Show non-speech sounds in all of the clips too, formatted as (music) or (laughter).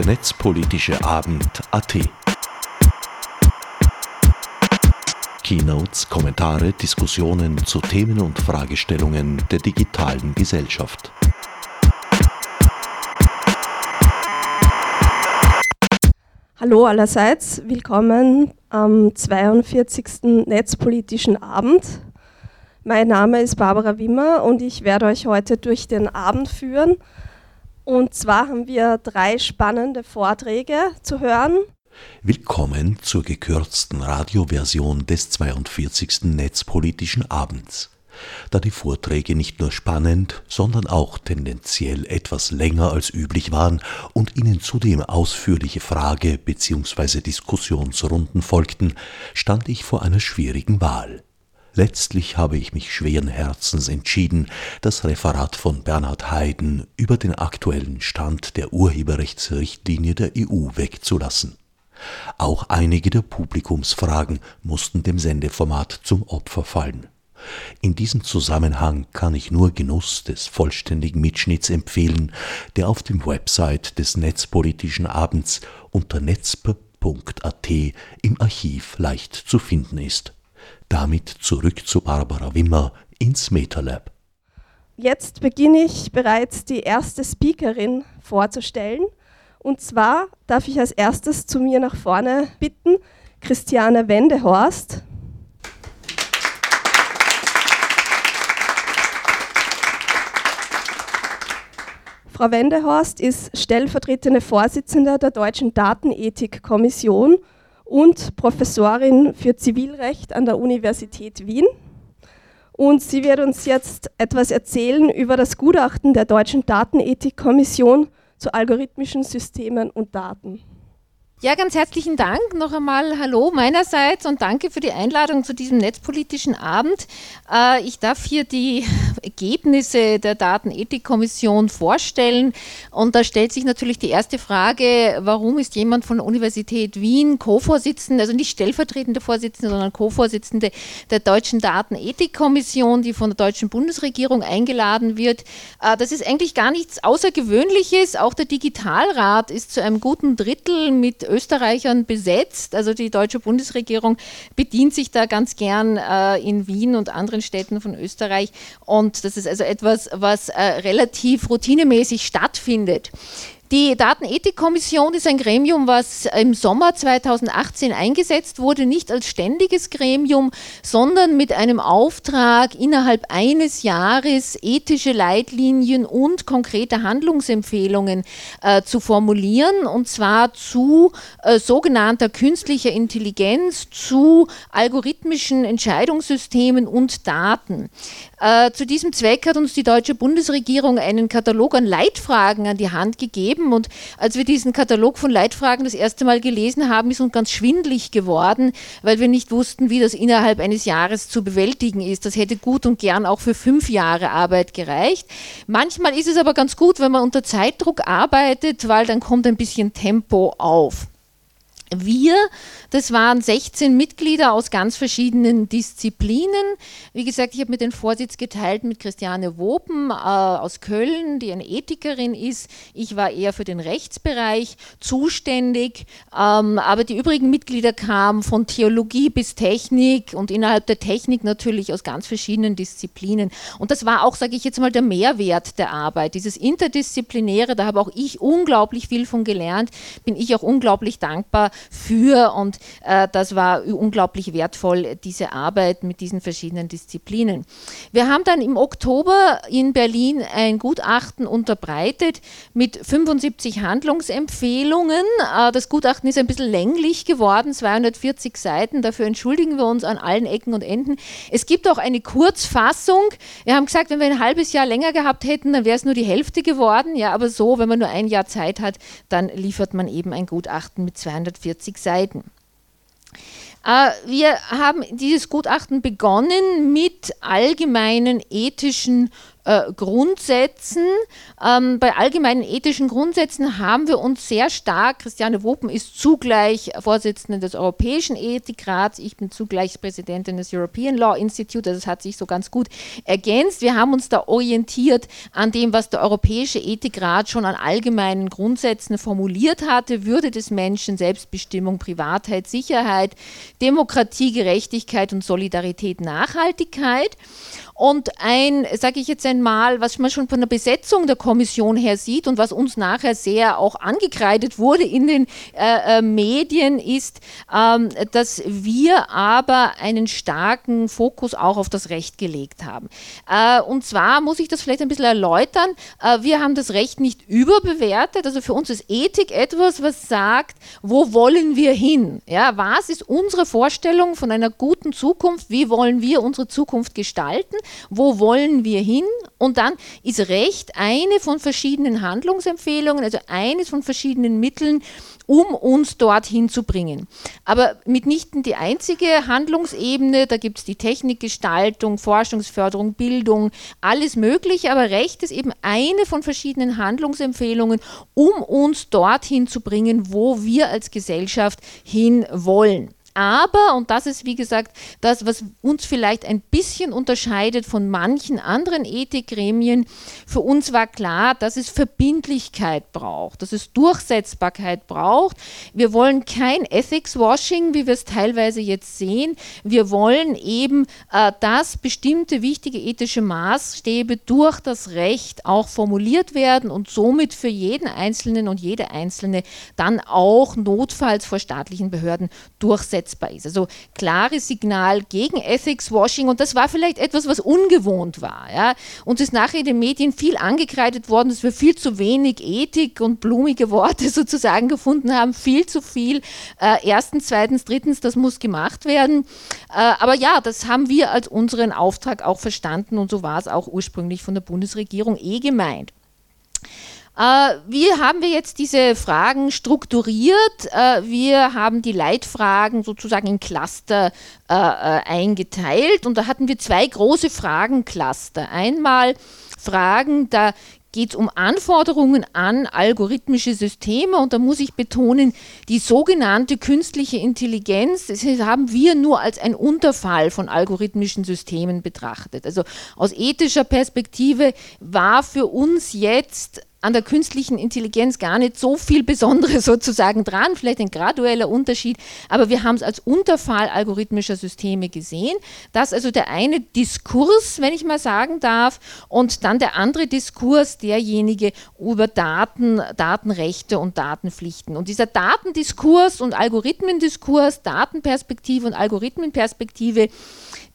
der netzpolitische Abend AT. Keynotes, Kommentare, Diskussionen zu Themen und Fragestellungen der digitalen Gesellschaft. Hallo allerseits, willkommen am 42. Netzpolitischen Abend. Mein Name ist Barbara Wimmer und ich werde euch heute durch den Abend führen. Und zwar haben wir drei spannende Vorträge zu hören. Willkommen zur gekürzten Radioversion des 42. Netzpolitischen Abends. Da die Vorträge nicht nur spannend, sondern auch tendenziell etwas länger als üblich waren und ihnen zudem ausführliche Frage- bzw. Diskussionsrunden folgten, stand ich vor einer schwierigen Wahl. Letztlich habe ich mich schweren Herzens entschieden, das Referat von Bernhard Heyden über den aktuellen Stand der Urheberrechtsrichtlinie der EU wegzulassen. Auch einige der Publikumsfragen mussten dem Sendeformat zum Opfer fallen. In diesem Zusammenhang kann ich nur Genuss des vollständigen Mitschnitts empfehlen, der auf dem Website des Netzpolitischen Abends unter netzp.at im Archiv leicht zu finden ist. Damit zurück zu Barbara Wimmer ins MetaLab. Jetzt beginne ich bereits die erste Speakerin vorzustellen. Und zwar darf ich als erstes zu mir nach vorne bitten Christiane Wendehorst. Frau Wendehorst ist stellvertretende Vorsitzende der Deutschen Datenethikkommission und Professorin für Zivilrecht an der Universität Wien. Und sie wird uns jetzt etwas erzählen über das Gutachten der Deutschen Datenethikkommission zu algorithmischen Systemen und Daten. Ja, ganz herzlichen Dank. Noch einmal Hallo meinerseits und danke für die Einladung zu diesem netzpolitischen Abend. Äh, ich darf hier die (laughs) Ergebnisse der Datenethikkommission vorstellen. Und da stellt sich natürlich die erste Frage, warum ist jemand von der Universität Wien Co-Vorsitzende, also nicht stellvertretende Vorsitzende, sondern Co-Vorsitzende der Deutschen Datenethikkommission, die von der deutschen Bundesregierung eingeladen wird. Äh, das ist eigentlich gar nichts Außergewöhnliches. Auch der Digitalrat ist zu einem guten Drittel mit Österreichern besetzt. Also die deutsche Bundesregierung bedient sich da ganz gern äh, in Wien und anderen Städten von Österreich. Und das ist also etwas, was äh, relativ routinemäßig stattfindet. Die Datenethikkommission ist ein Gremium, was im Sommer 2018 eingesetzt wurde, nicht als ständiges Gremium, sondern mit einem Auftrag, innerhalb eines Jahres ethische Leitlinien und konkrete Handlungsempfehlungen äh, zu formulieren, und zwar zu äh, sogenannter künstlicher Intelligenz, zu algorithmischen Entscheidungssystemen und Daten. Äh, zu diesem Zweck hat uns die deutsche Bundesregierung einen Katalog an Leitfragen an die Hand gegeben. Und als wir diesen Katalog von Leitfragen das erste Mal gelesen haben, ist uns ganz schwindlig geworden, weil wir nicht wussten, wie das innerhalb eines Jahres zu bewältigen ist. Das hätte gut und gern auch für fünf Jahre Arbeit gereicht. Manchmal ist es aber ganz gut, wenn man unter Zeitdruck arbeitet, weil dann kommt ein bisschen Tempo auf. Wir das waren 16 Mitglieder aus ganz verschiedenen Disziplinen. Wie gesagt, ich habe mir den Vorsitz geteilt mit Christiane Wopen äh, aus Köln, die eine Ethikerin ist. Ich war eher für den Rechtsbereich zuständig, ähm, aber die übrigen Mitglieder kamen von Theologie bis Technik und innerhalb der Technik natürlich aus ganz verschiedenen Disziplinen. Und das war auch, sage ich jetzt mal, der Mehrwert der Arbeit, dieses Interdisziplinäre, da habe auch ich unglaublich viel von gelernt, bin ich auch unglaublich dankbar für und äh, das war unglaublich wertvoll, diese Arbeit mit diesen verschiedenen Disziplinen. Wir haben dann im Oktober in Berlin ein Gutachten unterbreitet mit 75 Handlungsempfehlungen. Äh, das Gutachten ist ein bisschen länglich geworden, 240 Seiten. Dafür entschuldigen wir uns an allen Ecken und Enden. Es gibt auch eine Kurzfassung. Wir haben gesagt, wenn wir ein halbes Jahr länger gehabt hätten, dann wäre es nur die Hälfte geworden. Ja, aber so, wenn man nur ein Jahr Zeit hat, dann liefert man eben ein Gutachten mit 240 Seiten. Äh, wir haben dieses Gutachten begonnen mit allgemeinen ethischen äh, Grundsätzen. Ähm, bei allgemeinen ethischen Grundsätzen haben wir uns sehr stark, Christiane Wopen ist zugleich Vorsitzende des Europäischen Ethikrats, ich bin zugleich Präsidentin des European Law Institute, also das hat sich so ganz gut ergänzt. Wir haben uns da orientiert an dem, was der Europäische Ethikrat schon an allgemeinen Grundsätzen formuliert hatte, Würde des Menschen, Selbstbestimmung, Privatheit, Sicherheit, Demokratie, Gerechtigkeit und Solidarität, Nachhaltigkeit. Und ein, sage ich jetzt einmal, was man schon von der Besetzung der Kommission her sieht und was uns nachher sehr auch angekreidet wurde in den äh, äh, Medien, ist, ähm, dass wir aber einen starken Fokus auch auf das Recht gelegt haben. Äh, und zwar muss ich das vielleicht ein bisschen erläutern. Äh, wir haben das Recht nicht überbewertet. Also für uns ist Ethik etwas, was sagt, wo wollen wir hin? Ja, was ist unsere Vorstellung von einer guten Zukunft? Wie wollen wir unsere Zukunft gestalten? Wo wollen wir hin? Und dann ist Recht eine von verschiedenen Handlungsempfehlungen, also eines von verschiedenen Mitteln, um uns dorthin zu bringen. Aber mitnichten die einzige Handlungsebene, da gibt es die Technikgestaltung, Forschungsförderung, Bildung, alles Mögliche, aber Recht ist eben eine von verschiedenen Handlungsempfehlungen, um uns dorthin zu bringen, wo wir als Gesellschaft hin wollen. Aber, und das ist wie gesagt das, was uns vielleicht ein bisschen unterscheidet von manchen anderen Ethikgremien, für uns war klar, dass es Verbindlichkeit braucht, dass es Durchsetzbarkeit braucht. Wir wollen kein Ethics-Washing, wie wir es teilweise jetzt sehen. Wir wollen eben, äh, dass bestimmte wichtige ethische Maßstäbe durch das Recht auch formuliert werden und somit für jeden Einzelnen und jede Einzelne dann auch notfalls vor staatlichen Behörden durchsetzbar umsetzbar ist. Also klares Signal gegen Ethics Washing und das war vielleicht etwas, was ungewohnt war. Ja. Uns ist nachher in den Medien viel angekreidet worden, dass wir viel zu wenig Ethik und blumige Worte (laughs) sozusagen gefunden haben, viel zu viel. Äh, erstens, zweitens, drittens, das muss gemacht werden. Äh, aber ja, das haben wir als unseren Auftrag auch verstanden und so war es auch ursprünglich von der Bundesregierung eh gemeint. Äh, wie haben wir jetzt diese Fragen strukturiert? Äh, wir haben die Leitfragen sozusagen in Cluster äh, eingeteilt und da hatten wir zwei große Fragencluster. Einmal Fragen, da geht es um Anforderungen an algorithmische Systeme und da muss ich betonen, die sogenannte künstliche Intelligenz, das haben wir nur als ein Unterfall von algorithmischen Systemen betrachtet. Also aus ethischer Perspektive war für uns jetzt an der künstlichen Intelligenz gar nicht so viel Besonderes (laughs) sozusagen dran, vielleicht ein gradueller Unterschied, aber wir haben es als Unterfall algorithmischer Systeme gesehen, dass also der eine Diskurs, wenn ich mal sagen darf, und dann der andere Diskurs, derjenige über Daten, Datenrechte und Datenpflichten. Und dieser Datendiskurs und Algorithmendiskurs, Datenperspektive und Algorithmenperspektive,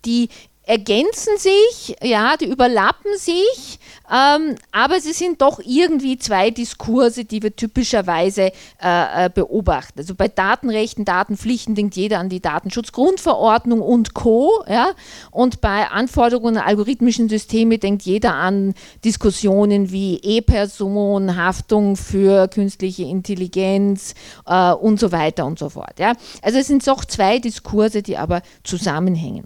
die ergänzen sich, ja, die überlappen sich, ähm, aber sie sind doch irgendwie zwei Diskurse, die wir typischerweise äh, äh, beobachten. Also bei Datenrechten, Datenpflichten denkt jeder an die Datenschutzgrundverordnung und Co. Ja? Und bei Anforderungen an algorithmischen Systeme denkt jeder an Diskussionen wie E-Person, Haftung für künstliche Intelligenz äh, und so weiter und so fort. Ja? Also es sind doch zwei Diskurse, die aber zusammenhängen.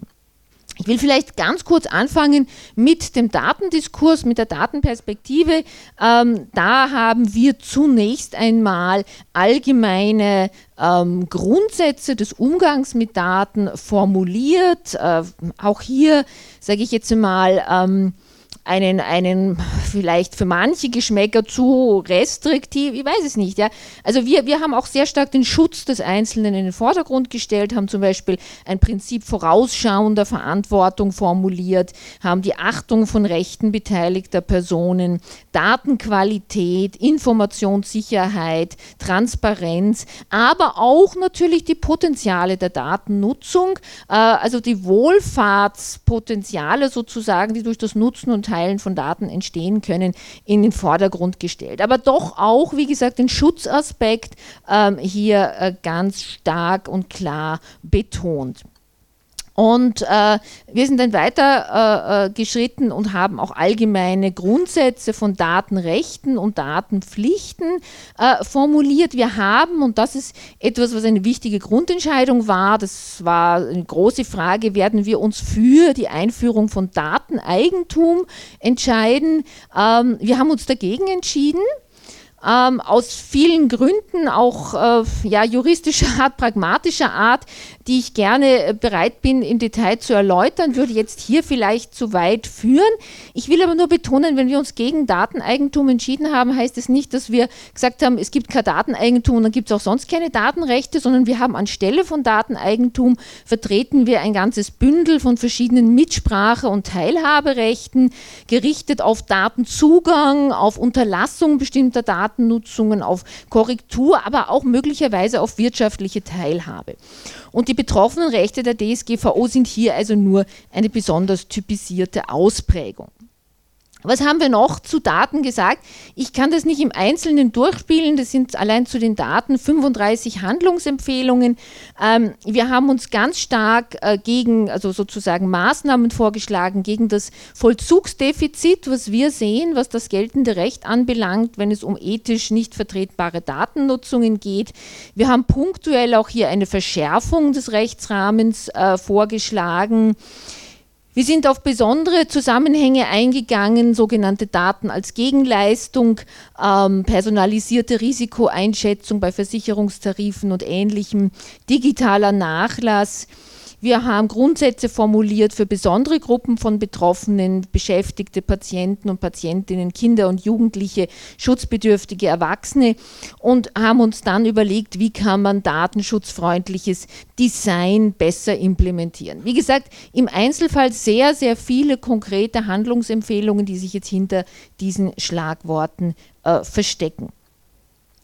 Ich will vielleicht ganz kurz anfangen mit dem Datendiskurs, mit der Datenperspektive. Ähm, da haben wir zunächst einmal allgemeine ähm, Grundsätze des Umgangs mit Daten formuliert. Äh, auch hier sage ich jetzt mal, ähm, einen, einen vielleicht für manche Geschmäcker zu restriktiv, ich weiß es nicht. Ja. Also wir, wir haben auch sehr stark den Schutz des Einzelnen in den Vordergrund gestellt, haben zum Beispiel ein Prinzip vorausschauender Verantwortung formuliert, haben die Achtung von Rechten beteiligter Personen, Datenqualität, Informationssicherheit, Transparenz, aber auch natürlich die Potenziale der Datennutzung, äh, also die Wohlfahrtspotenziale sozusagen, die durch das Nutzen und Teilen von Daten entstehen können, in den Vordergrund gestellt. Aber doch auch, wie gesagt, den Schutzaspekt ähm, hier äh, ganz stark und klar betont. Und äh, wir sind dann weiter äh, äh, geschritten und haben auch allgemeine Grundsätze von Datenrechten und Datenpflichten äh, formuliert. Wir haben, und das ist etwas, was eine wichtige Grundentscheidung war, das war eine große Frage, werden wir uns für die Einführung von Dateneigentum entscheiden. Ähm, wir haben uns dagegen entschieden ähm, aus vielen Gründen, auch äh, ja, juristischer (laughs) Art, pragmatischer Art, die ich gerne äh, bereit bin, im Detail zu erläutern, würde jetzt hier vielleicht zu weit führen. Ich will aber nur betonen, wenn wir uns gegen Dateneigentum entschieden haben, heißt es nicht, dass wir gesagt haben, es gibt kein Dateneigentum und dann gibt es auch sonst keine Datenrechte, sondern wir haben anstelle von Dateneigentum vertreten wir ein ganzes Bündel von verschiedenen Mitsprache- und Teilhaberechten, gerichtet auf Datenzugang, auf Unterlassung bestimmter Daten Datennutzungen, auf Korrektur, aber auch möglicherweise auf wirtschaftliche Teilhabe. Und die betroffenen Rechte der DSGVO sind hier also nur eine besonders typisierte Ausprägung. Was haben wir noch zu Daten gesagt? Ich kann das nicht im Einzelnen durchspielen. Das sind allein zu den Daten 35 Handlungsempfehlungen. Ähm, wir haben uns ganz stark äh, gegen, also sozusagen Maßnahmen vorgeschlagen gegen das Vollzugsdefizit, was wir sehen, was das geltende Recht anbelangt, wenn es um ethisch nicht vertretbare Datennutzungen geht. Wir haben punktuell auch hier eine Verschärfung des Rechtsrahmens äh, vorgeschlagen. Wir sind auf besondere Zusammenhänge eingegangen, sogenannte Daten als Gegenleistung, ähm, personalisierte Risikoeinschätzung bei Versicherungstarifen und ähnlichem, digitaler Nachlass. Wir haben Grundsätze formuliert für besondere Gruppen von Betroffenen, Beschäftigte, Patienten und Patientinnen, Kinder und Jugendliche, schutzbedürftige Erwachsene und haben uns dann überlegt, wie kann man datenschutzfreundliches Design besser implementieren. Wie gesagt, im Einzelfall sehr, sehr viele konkrete Handlungsempfehlungen, die sich jetzt hinter diesen Schlagworten äh, verstecken.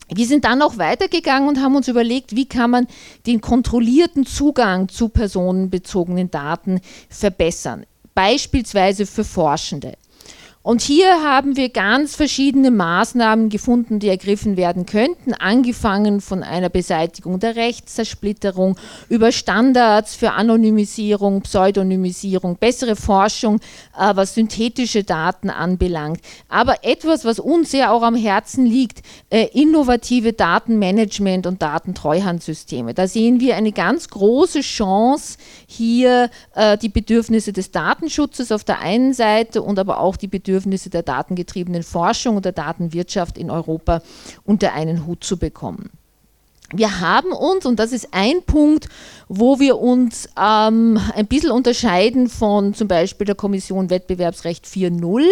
Wir sind dann noch weitergegangen und haben uns überlegt, wie kann man den kontrollierten Zugang zu personenbezogenen Daten verbessern, beispielsweise für Forschende. Und hier haben wir ganz verschiedene Maßnahmen gefunden, die ergriffen werden könnten, angefangen von einer Beseitigung der Rechtszersplitterung über Standards für Anonymisierung, Pseudonymisierung, bessere Forschung, äh, was synthetische Daten anbelangt. Aber etwas, was uns sehr auch am Herzen liegt, äh, innovative Datenmanagement und Datentreuhandsysteme. Da sehen wir eine ganz große Chance, hier äh, die Bedürfnisse des Datenschutzes auf der einen Seite und aber auch die Bedürfnisse der datengetriebenen Forschung und der Datenwirtschaft in Europa unter einen Hut zu bekommen. Wir haben uns, und das ist ein Punkt, wo wir uns ähm, ein bisschen unterscheiden von zum Beispiel der Kommission Wettbewerbsrecht 4.0,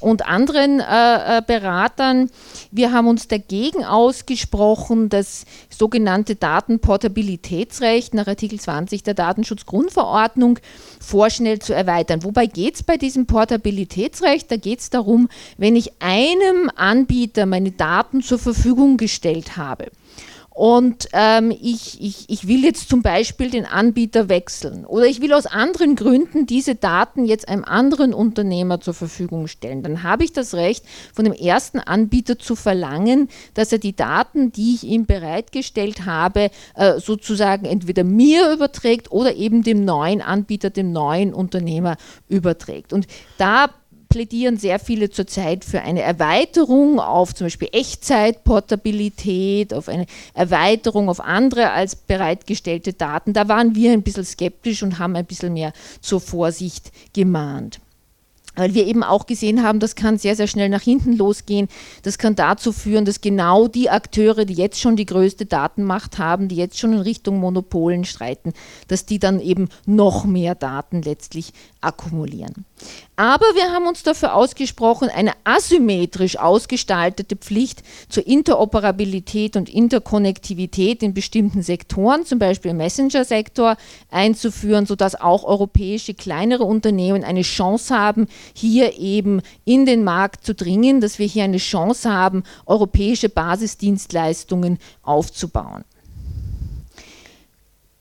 und anderen äh, äh, Beratern. Wir haben uns dagegen ausgesprochen, das sogenannte Datenportabilitätsrecht nach Artikel 20 der Datenschutzgrundverordnung vorschnell zu erweitern. Wobei geht es bei diesem Portabilitätsrecht? Da geht es darum, wenn ich einem Anbieter meine Daten zur Verfügung gestellt habe und ähm, ich, ich, ich will jetzt zum Beispiel den Anbieter wechseln oder ich will aus anderen Gründen diese Daten jetzt einem anderen Unternehmer zur Verfügung stellen, dann habe ich das Recht, von dem ersten Anbieter zu verlangen, dass er die Daten, die ich ihm bereitgestellt habe, äh, sozusagen entweder mir überträgt oder eben dem neuen Anbieter, dem neuen Unternehmer überträgt. Und da plädieren sehr viele zurzeit für eine Erweiterung auf zum Beispiel Echtzeitportabilität, auf eine Erweiterung auf andere als bereitgestellte Daten. Da waren wir ein bisschen skeptisch und haben ein bisschen mehr zur Vorsicht gemahnt weil wir eben auch gesehen haben, das kann sehr, sehr schnell nach hinten losgehen. Das kann dazu führen, dass genau die Akteure, die jetzt schon die größte Datenmacht haben, die jetzt schon in Richtung Monopolen streiten, dass die dann eben noch mehr Daten letztlich akkumulieren. Aber wir haben uns dafür ausgesprochen, eine asymmetrisch ausgestaltete Pflicht zur Interoperabilität und Interkonnektivität in bestimmten Sektoren, zum Beispiel im Messenger-Sektor, einzuführen, sodass auch europäische kleinere Unternehmen eine Chance haben, hier eben in den Markt zu dringen, dass wir hier eine Chance haben, europäische Basisdienstleistungen aufzubauen.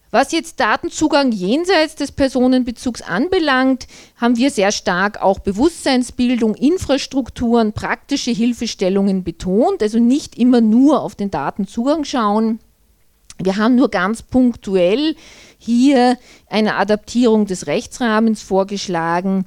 Was jetzt Datenzugang jenseits des Personenbezugs anbelangt, haben wir sehr stark auch Bewusstseinsbildung, Infrastrukturen, praktische Hilfestellungen betont, also nicht immer nur auf den Datenzugang schauen. Wir haben nur ganz punktuell hier eine Adaptierung des Rechtsrahmens vorgeschlagen.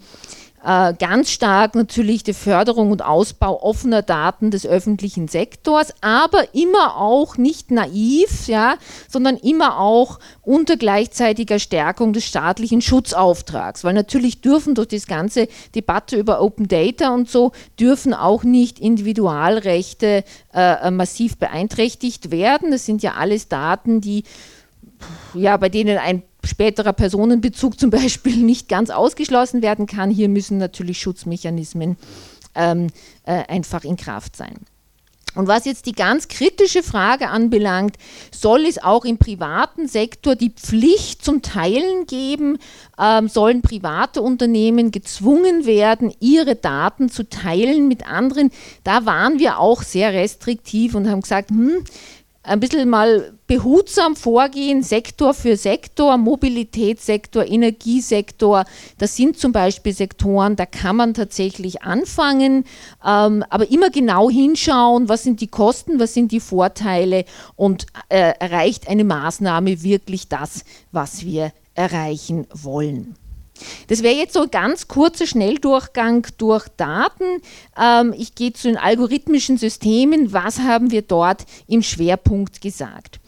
Äh, ganz stark natürlich die Förderung und Ausbau offener Daten des öffentlichen Sektors, aber immer auch nicht naiv, ja, sondern immer auch unter gleichzeitiger Stärkung des staatlichen Schutzauftrags, weil natürlich dürfen durch das ganze Debatte über Open Data und so dürfen auch nicht Individualrechte äh, massiv beeinträchtigt werden. Das sind ja alles Daten, die ja, bei denen ein späterer Personenbezug zum (laughs) Beispiel nicht ganz ausgeschlossen werden kann. Hier müssen natürlich Schutzmechanismen ähm, äh, einfach in Kraft sein. Und was jetzt die ganz kritische Frage anbelangt, soll es auch im privaten Sektor die Pflicht zum Teilen geben? Ähm, sollen private Unternehmen gezwungen werden, ihre Daten zu teilen mit anderen? Da waren wir auch sehr restriktiv und haben gesagt, hm, ein bisschen mal behutsam vorgehen, Sektor für Sektor, Mobilitätssektor, Energiesektor. Das sind zum Beispiel Sektoren, da kann man tatsächlich anfangen, ähm, aber immer genau hinschauen, was sind die Kosten, was sind die Vorteile und äh, erreicht eine Maßnahme wirklich das, was wir erreichen wollen. Das wäre jetzt so ein ganz kurzer Schnelldurchgang durch Daten. Ähm, ich gehe zu den algorithmischen Systemen. Was haben wir dort im Schwerpunkt gesagt?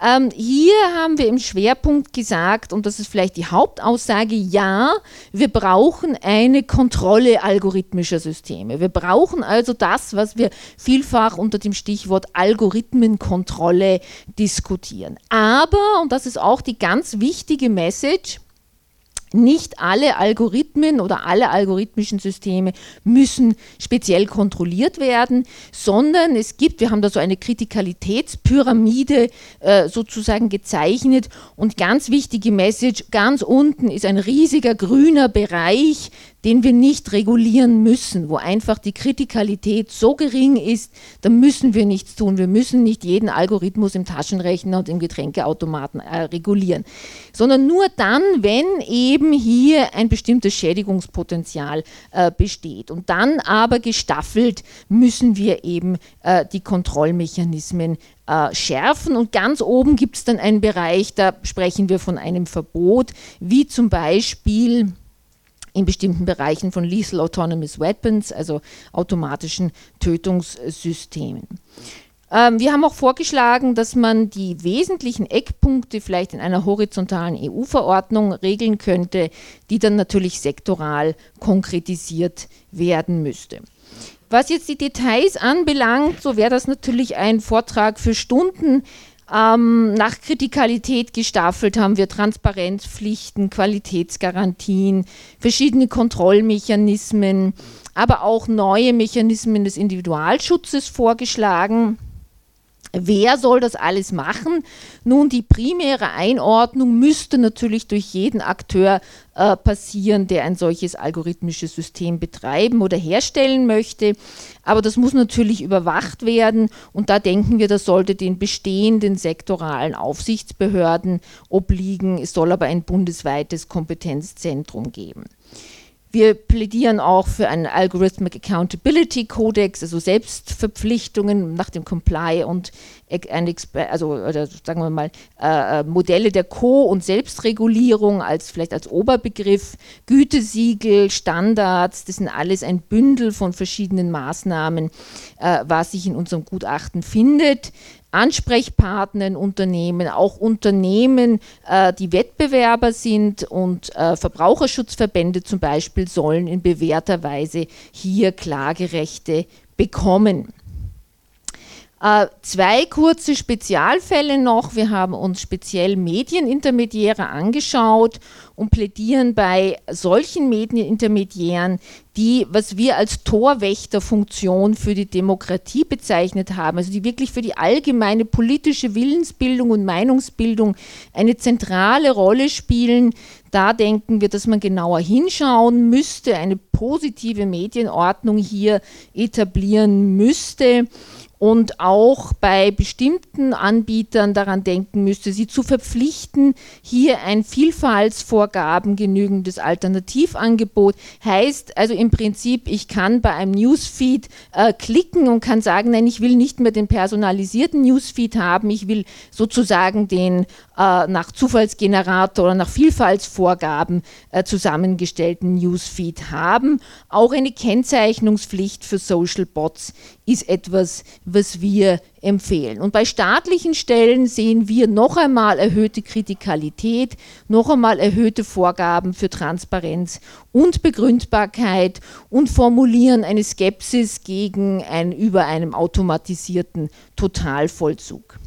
Ähm, hier haben wir im Schwerpunkt gesagt, und das ist vielleicht die Hauptaussage, ja, wir brauchen eine Kontrolle algorithmischer Systeme. Wir brauchen also das, was wir vielfach unter dem Stichwort Algorithmenkontrolle diskutieren. Aber, und das ist auch die ganz wichtige Message, nicht alle Algorithmen oder alle algorithmischen Systeme müssen speziell kontrolliert werden, sondern es gibt, wir haben da so eine Kritikalitätspyramide äh, sozusagen gezeichnet und ganz wichtige Message, ganz unten ist ein riesiger grüner Bereich, den wir nicht regulieren müssen, wo einfach die Kritikalität so gering ist, da müssen wir nichts tun. Wir müssen nicht jeden Algorithmus im Taschenrechner und im Getränkeautomaten äh, regulieren, sondern nur dann, wenn eben hier ein bestimmtes Schädigungspotenzial äh, besteht. Und dann aber gestaffelt müssen wir eben äh, die Kontrollmechanismen äh, schärfen. Und ganz oben gibt es dann einen Bereich, da sprechen wir von einem Verbot, wie zum Beispiel in bestimmten Bereichen von Lethal Autonomous Weapons, also automatischen Tötungssystemen. Ähm, wir haben auch vorgeschlagen, dass man die wesentlichen Eckpunkte vielleicht in einer horizontalen EU-Verordnung regeln könnte, die dann natürlich sektoral konkretisiert werden müsste. Was jetzt die Details anbelangt, so wäre das natürlich ein Vortrag für Stunden. Ähm, nach Kritikalität gestaffelt haben wir Transparenzpflichten, Qualitätsgarantien, verschiedene Kontrollmechanismen, aber auch neue Mechanismen des Individualschutzes vorgeschlagen. Wer soll das alles machen? Nun, die primäre Einordnung müsste natürlich durch jeden Akteur äh, passieren, der ein solches algorithmisches System betreiben oder herstellen möchte. Aber das muss natürlich überwacht werden und da denken wir, das sollte den bestehenden sektoralen Aufsichtsbehörden obliegen. Es soll aber ein bundesweites Kompetenzzentrum geben. Wir plädieren auch für einen Algorithmic Accountability Codex, also Selbstverpflichtungen nach dem Comply und also oder sagen wir mal äh, äh, Modelle der Co- und Selbstregulierung als vielleicht als Oberbegriff, Gütesiegel, Standards, das sind alles ein Bündel von verschiedenen Maßnahmen, äh, was sich in unserem Gutachten findet. Ansprechpartner in Unternehmen, auch Unternehmen, äh, die Wettbewerber sind und äh, Verbraucherschutzverbände zum Beispiel sollen in bewährter Weise hier Klagerechte bekommen. Äh, zwei kurze Spezialfälle noch. Wir haben uns speziell Medienintermediäre angeschaut und plädieren bei solchen Medienintermediären, die, was wir als Torwächterfunktion für die Demokratie bezeichnet haben, also die wirklich für die allgemeine politische Willensbildung und Meinungsbildung eine zentrale Rolle spielen. Da denken wir, dass man genauer hinschauen müsste, eine positive Medienordnung hier etablieren müsste und auch bei bestimmten Anbietern daran denken müsste, sie zu verpflichten, hier ein Vielfaltsvorgaben genügendes Alternativangebot. Heißt also im Prinzip, ich kann bei einem Newsfeed äh, klicken und kann sagen, nein, ich will nicht mehr den personalisierten Newsfeed haben, ich will sozusagen den äh, nach Zufallsgenerator oder nach Vielfaltsvorgaben äh, zusammengestellten Newsfeed haben. Auch eine Kennzeichnungspflicht für Social Bots ist etwas, was wir empfehlen. Und bei staatlichen Stellen sehen wir noch einmal erhöhte Kritikalität, noch einmal erhöhte Vorgaben für Transparenz und Begründbarkeit und formulieren eine Skepsis gegen ein über einem automatisierten Totalvollzug.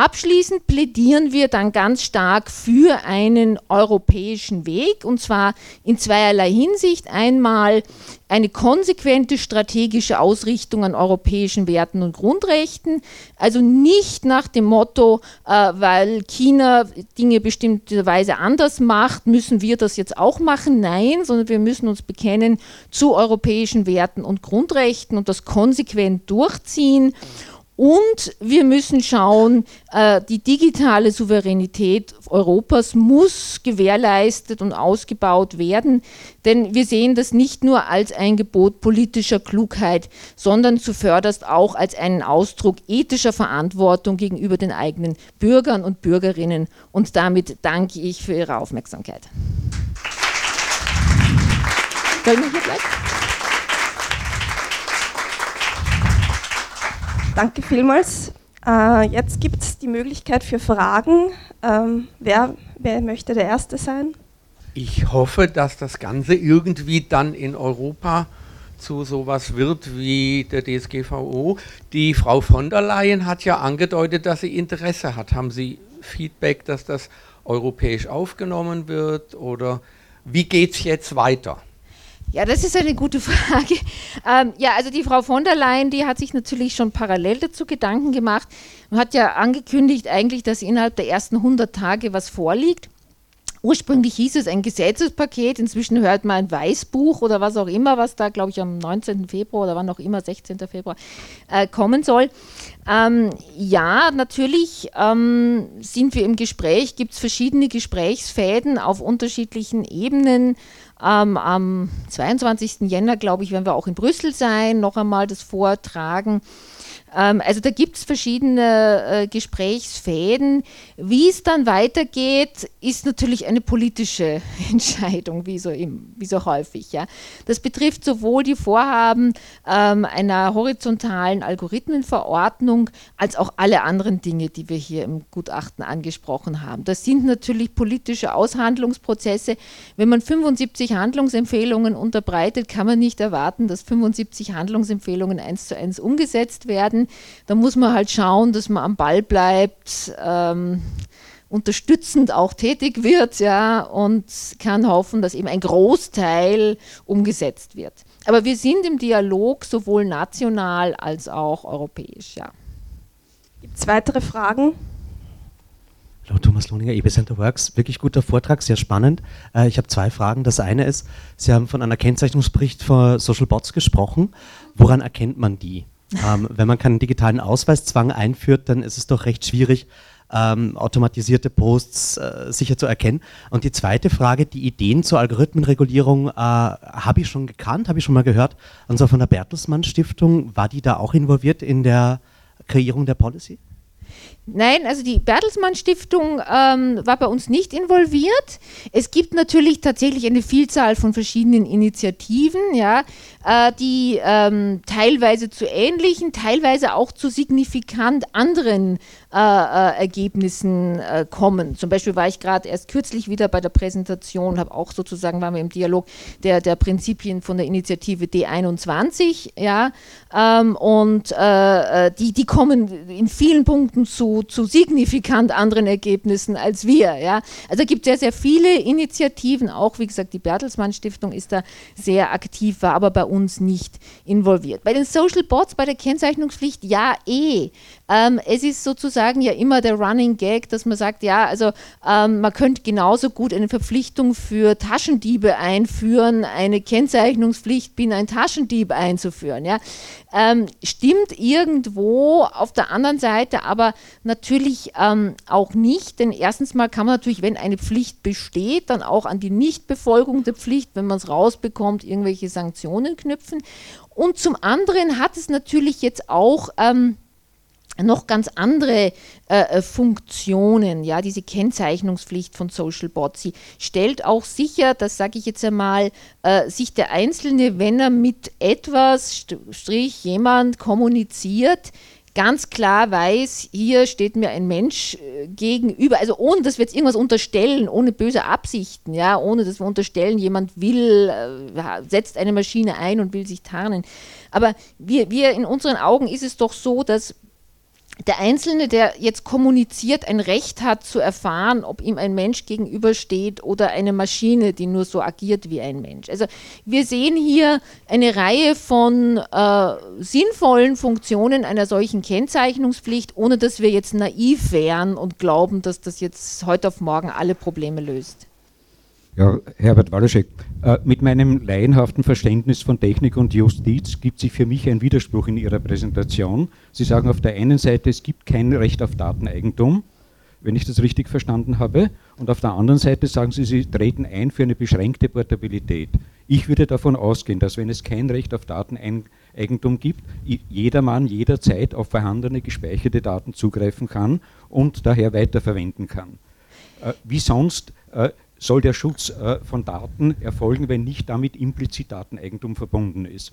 Abschließend plädieren wir dann ganz stark für einen europäischen Weg und zwar in zweierlei Hinsicht. Einmal eine konsequente strategische Ausrichtung an europäischen Werten und Grundrechten, also nicht nach dem Motto, äh, weil China Dinge bestimmterweise anders macht, müssen wir das jetzt auch machen. Nein, sondern wir müssen uns bekennen zu europäischen Werten und Grundrechten und das konsequent durchziehen. Und wir müssen schauen, äh, die digitale Souveränität Europas muss gewährleistet und ausgebaut werden, denn wir sehen das nicht nur als ein Gebot politischer Klugheit, sondern zuvörderst auch als einen Ausdruck ethischer Verantwortung gegenüber den eigenen Bürgern und Bürgerinnen. Und damit danke ich für Ihre Aufmerksamkeit. Soll ich hier bleiben? Danke vielmals. Äh, jetzt gibt es die Möglichkeit für Fragen. Ähm, wer, wer möchte der Erste sein? Ich hoffe, dass das Ganze irgendwie dann in Europa zu sowas wird wie der DSGVO. Die Frau von der Leyen hat ja angedeutet, dass sie Interesse hat. Haben Sie Feedback, dass das europäisch aufgenommen wird oder wie geht es jetzt weiter? Ja, das ist eine gute (laughs) Frage. Ähm, ja, also die Frau von der Leyen, die hat sich natürlich schon parallel dazu Gedanken gemacht und hat ja angekündigt eigentlich, dass innerhalb der ersten 100 Tage was vorliegt. Ursprünglich hieß es ein Gesetzespaket, inzwischen hört man ein Weißbuch oder was auch immer, was da, glaube ich, am 19. Februar oder wann auch immer, 16. Februar, äh, kommen soll. Ähm, ja, natürlich ähm, sind wir im Gespräch, gibt es verschiedene Gesprächsfäden auf unterschiedlichen Ebenen. Ähm, am 22. Jänner, glaube ich, werden wir auch in Brüssel sein, noch einmal das vortragen. Ähm, also da gibt es verschiedene äh, Gesprächsfäden. Wie es dann weitergeht, ist natürlich eine politische (laughs) Entscheidung, wie so, im, wie so häufig. Ja. Das betrifft sowohl die Vorhaben ähm, einer horizontalen Algorithmenverordnung als auch alle anderen Dinge, die wir hier im Gutachten angesprochen haben. Das sind natürlich politische Aushandlungsprozesse. Wenn man 75 Handlungsempfehlungen unterbreitet, kann man nicht erwarten, dass 75 Handlungsempfehlungen eins zu eins umgesetzt werden werden. Da muss man halt schauen, dass man am Ball bleibt, ähm, unterstützend auch tätig wird, ja, und kann hoffen, dass eben ein Großteil umgesetzt wird. Aber wir sind im Dialog sowohl national als auch europäisch, ja. Gibt es weitere Fragen? Hallo, Thomas Lohninger, EB Center Works. Wirklich guter Vortrag, sehr spannend. Äh, ich habe zwei Fragen. Das eine ist, Sie haben von einer Kennzeichnungsbericht für Social Bots gesprochen. Woran erkennt man die? Ähm, wenn man keinen digitalen Ausweiszwang einführt, dann ist es doch recht schwierig, ähm, automatisierte Posts äh, sicher zu erkennen. Und die zweite Frage, die Ideen zur Algorithmenregulierung äh, habe ich schon gekannt, habe ich schon mal gehört. Und zwar von der Bertelsmann Stiftung, war die da auch involviert in der Kreierung der Policy? Nein, also die Bertelsmann Stiftung ähm, war bei uns nicht involviert. Es gibt natürlich tatsächlich eine Vielzahl von verschiedenen Initiativen, ja, äh, die ähm, teilweise zu ähnlichen, teilweise auch zu signifikant anderen äh, äh, Ergebnissen äh, kommen. Zum Beispiel war ich gerade erst kürzlich wieder bei der Präsentation, habe auch sozusagen, waren wir im Dialog der, der Prinzipien von der Initiative D21, ja, ähm, und äh, äh, die, die kommen in vielen Punkten zu, zu signifikant anderen Ergebnissen als wir, ja. Also es sehr, sehr viele Initiativen, auch wie gesagt, die Bertelsmann Stiftung ist da sehr aktiv, war aber bei uns nicht involviert. Bei den Social Bots, bei der Kennzeichnungspflicht, ja, eh. Ähm, es ist sozusagen sozusagen ja immer der Running Gag, dass man sagt, ja, also ähm, man könnte genauso gut eine Verpflichtung für Taschendiebe einführen, eine Kennzeichnungspflicht, bin ein Taschendieb einzuführen. Ja. Ähm, stimmt irgendwo auf der anderen Seite aber natürlich ähm, auch nicht, denn erstens mal kann man natürlich, wenn eine Pflicht besteht, dann auch an die Nichtbefolgung der Pflicht, wenn man es rausbekommt, irgendwelche Sanktionen knüpfen. Und zum anderen hat es natürlich jetzt auch ähm, noch ganz andere äh, äh, Funktionen, ja, diese Kennzeichnungspflicht von Social Bots. Sie stellt auch sicher, das sage ich jetzt einmal, äh, sich der Einzelne, wenn er mit etwas, Strich, jemand kommuniziert, ganz klar weiß, hier steht mir ein Mensch äh, gegenüber, also ohne dass wir jetzt irgendwas unterstellen, ohne böse Absichten, ja, ohne dass wir unterstellen, jemand will, äh, setzt eine Maschine ein und will sich tarnen. Aber wir, wir in unseren Augen ist es doch so, dass der Einzelne, der jetzt kommuniziert, ein Recht hat zu erfahren, ob ihm ein Mensch gegenübersteht oder eine Maschine, die nur so agiert wie ein Mensch. Also wir sehen hier eine Reihe von äh, sinnvollen Funktionen einer solchen Kennzeichnungspflicht, ohne dass wir jetzt naiv wären und glauben, dass das jetzt heute auf morgen alle Probleme löst. Ja, Herbert Walaschek, äh, mit meinem laienhaften Verständnis von Technik und Justiz gibt sich für mich ein Widerspruch in Ihrer Präsentation. Sie sagen auf der einen Seite, es gibt kein Recht auf Dateneigentum, wenn ich das richtig verstanden habe, und auf der anderen Seite sagen Sie, Sie treten ein für eine beschränkte Portabilität. Ich würde davon ausgehen, dass wenn es kein Recht auf Dateneigentum gibt, jedermann jederzeit auf vorhandene gespeicherte Daten zugreifen kann und daher weiterverwenden kann. Äh, wie sonst äh, soll der Schutz äh, von Daten erfolgen, wenn nicht damit implizit Dateneigentum verbunden ist.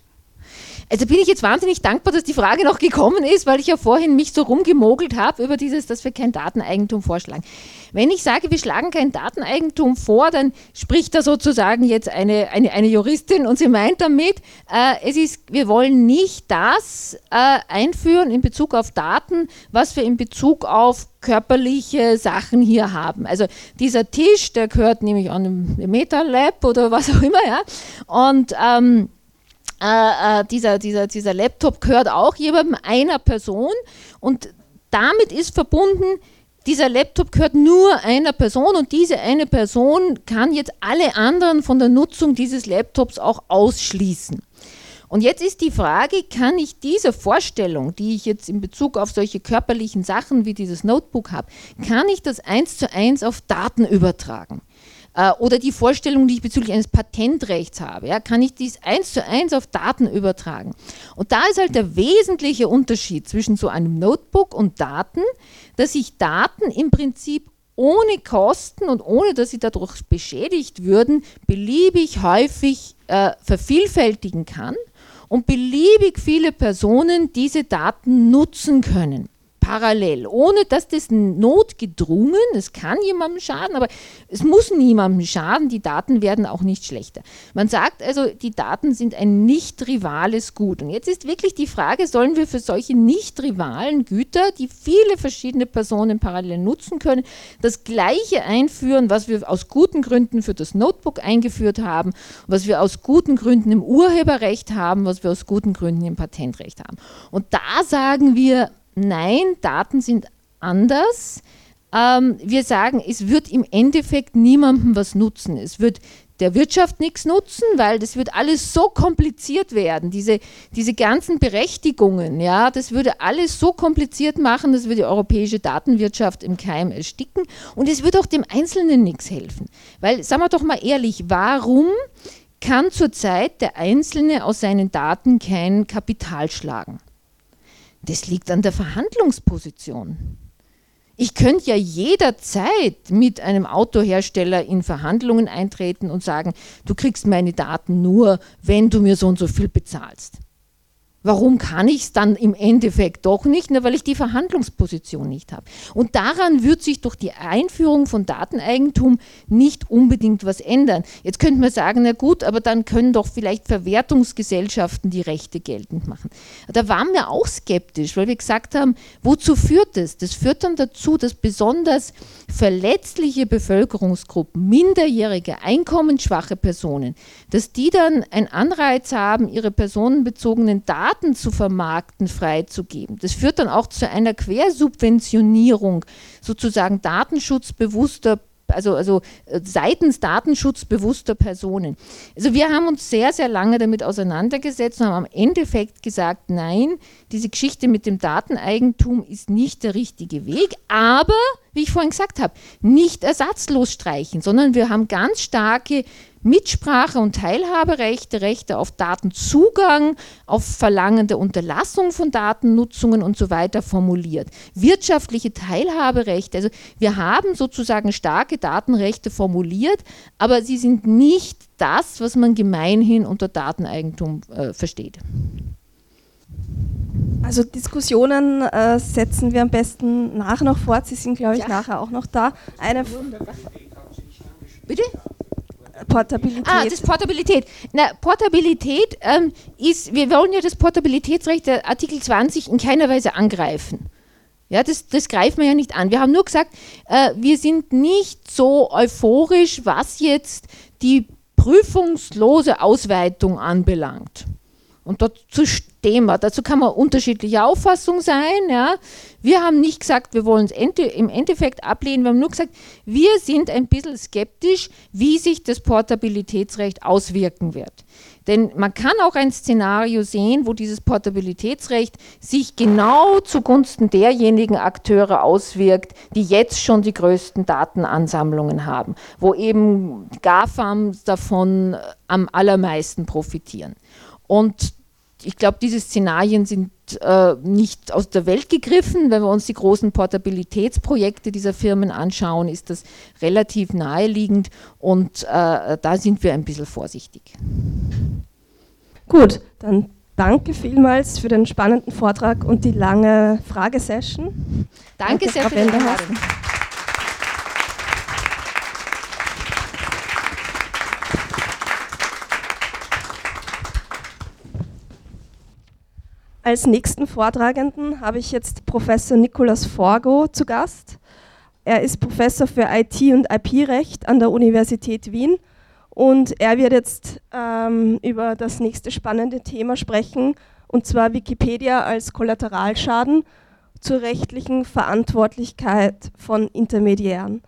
Also bin ich jetzt wahnsinnig dankbar, dass die Frage noch gekommen ist, weil ich ja vorhin mich so rumgemogelt habe über dieses, dass wir kein Dateneigentum vorschlagen. Wenn ich sage, wir schlagen kein Dateneigentum vor, dann spricht da sozusagen jetzt eine, eine, eine Juristin und sie meint damit, äh, es ist, wir wollen nicht das äh, einführen in Bezug auf Daten, was wir in Bezug auf körperliche Sachen hier haben. Also dieser Tisch, der gehört nämlich an einem MetaLab oder was auch immer, ja. Und ähm, äh, äh, dieser, dieser, dieser Laptop gehört auch jemandem, einer Person und damit ist verbunden, dieser Laptop gehört nur einer Person und diese eine Person kann jetzt alle anderen von der Nutzung dieses Laptops auch ausschließen. Und jetzt ist die Frage, kann ich diese Vorstellung, die ich jetzt in Bezug auf solche körperlichen Sachen wie dieses Notebook habe, kann ich das eins zu eins auf Daten übertragen? Äh, oder die Vorstellung, die ich bezüglich eines Patentrechts habe, ja, kann ich dies eins zu eins auf Daten übertragen. Und da ist halt der wesentliche Unterschied zwischen so einem Notebook und Daten, dass ich Daten im Prinzip ohne Kosten und ohne dass sie dadurch beschädigt würden, beliebig häufig äh, vervielfältigen kann und beliebig viele Personen diese Daten nutzen können parallel, ohne dass das notgedrungen, es kann jemandem schaden, aber es muss niemandem schaden, die Daten werden auch nicht schlechter. Man sagt also, die Daten sind ein nicht rivales Gut. Und jetzt ist wirklich die Frage, sollen wir für solche nicht rivalen Güter, die viele verschiedene Personen parallel nutzen können, das gleiche einführen, was wir aus guten Gründen für das Notebook eingeführt haben, was wir aus guten Gründen im Urheberrecht haben, was wir aus guten Gründen im Patentrecht haben. Und da sagen wir, nein, Daten sind anders. Ähm, wir sagen, es wird im Endeffekt niemandem was nutzen. Es wird der Wirtschaft nichts nutzen, weil das wird alles so kompliziert werden. Diese, diese ganzen Berechtigungen, ja, das würde alles so kompliziert machen, das würde die europäische Datenwirtschaft im Keim ersticken und es wird auch dem Einzelnen nichts helfen. Weil, sagen wir doch mal ehrlich, warum kann zurzeit der Einzelne aus seinen Daten kein Kapital schlagen? Das liegt an der Verhandlungsposition. Ich könnte ja jederzeit mit einem Autohersteller in Verhandlungen eintreten und sagen, du kriegst meine Daten nur, wenn du mir so und so viel bezahlst. Warum kann ich es dann im Endeffekt doch nicht? Nur weil ich die Verhandlungsposition nicht habe. Und daran wird sich durch die Einführung von Dateneigentum nicht unbedingt was ändern. Jetzt könnte man sagen, na gut, aber dann können doch vielleicht Verwertungsgesellschaften die Rechte geltend machen. Da waren wir auch skeptisch, weil wir gesagt haben, wozu führt das? Das führt dann dazu, dass besonders verletzliche Bevölkerungsgruppen, minderjährige, einkommensschwache Personen, dass die dann einen Anreiz haben, ihre personenbezogenen Daten Daten zu vermarkten, freizugeben. Das führt dann auch zu einer Quersubventionierung sozusagen datenschutzbewusster also, also äh, seitens datenschutzbewusster Personen. Also wir haben uns sehr, sehr lange damit auseinandergesetzt und haben am Endeffekt gesagt, nein, diese Geschichte mit dem Dateneigentum ist nicht der richtige Weg, aber, wie ich vorhin gesagt habe, nicht ersatzlos streichen, sondern wir haben ganz starke Mitsprache- und Teilhaberechte, Rechte auf Datenzugang, auf Verlangen der Unterlassung von Datennutzungen und so weiter formuliert. Wirtschaftliche Teilhaberechte, also wir haben sozusagen starke Datenrechte formuliert, aber sie sind nicht das, was man gemeinhin unter Dateneigentum äh, versteht. Also Diskussionen äh, setzen wir am besten nach noch fort. Sie sind, glaube ich, ja. nachher auch noch da. Eine Bitte? Portabilität. Ah, das Portabilität. Na, Portabilität ähm, ist, wir wollen ja das Portabilitätsrecht der Artikel 20 in keiner Weise angreifen. Ja, das, das greifen wir ja nicht an. Wir haben nur gesagt, äh, wir sind nicht so euphorisch, was jetzt die prüfungslose Ausweitung anbelangt. Und dazu stehen wir. Dazu kann man unterschiedlicher Auffassung sein. Ja. Wir haben nicht gesagt, wir wollen es im Endeffekt ablehnen. Wir haben nur gesagt, wir sind ein bisschen skeptisch, wie sich das Portabilitätsrecht auswirken wird. Denn man kann auch ein Szenario sehen, wo dieses Portabilitätsrecht sich genau zugunsten derjenigen Akteure auswirkt, die jetzt schon die größten Datenansammlungen haben, wo eben GAFAMs davon am allermeisten profitieren. Und ich glaube, diese Szenarien sind äh, nicht aus der Welt gegriffen. Wenn wir uns die großen Portabilitätsprojekte dieser Firmen anschauen, ist das relativ naheliegend und äh, da sind wir ein bisschen vorsichtig. Gut, dann danke vielmals für den spannenden Vortrag und die lange Fragesession. Danke, danke sehr für die Einladung. Als nächsten Vortragenden habe ich jetzt Professor Nikolaus Forgo zu Gast. Er ist Professor für IT- und IP-Recht an der Universität Wien und er wird jetzt ähm, über das nächste spannende Thema sprechen, und zwar Wikipedia als Kollateralschaden zur rechtlichen Verantwortlichkeit von Intermediären.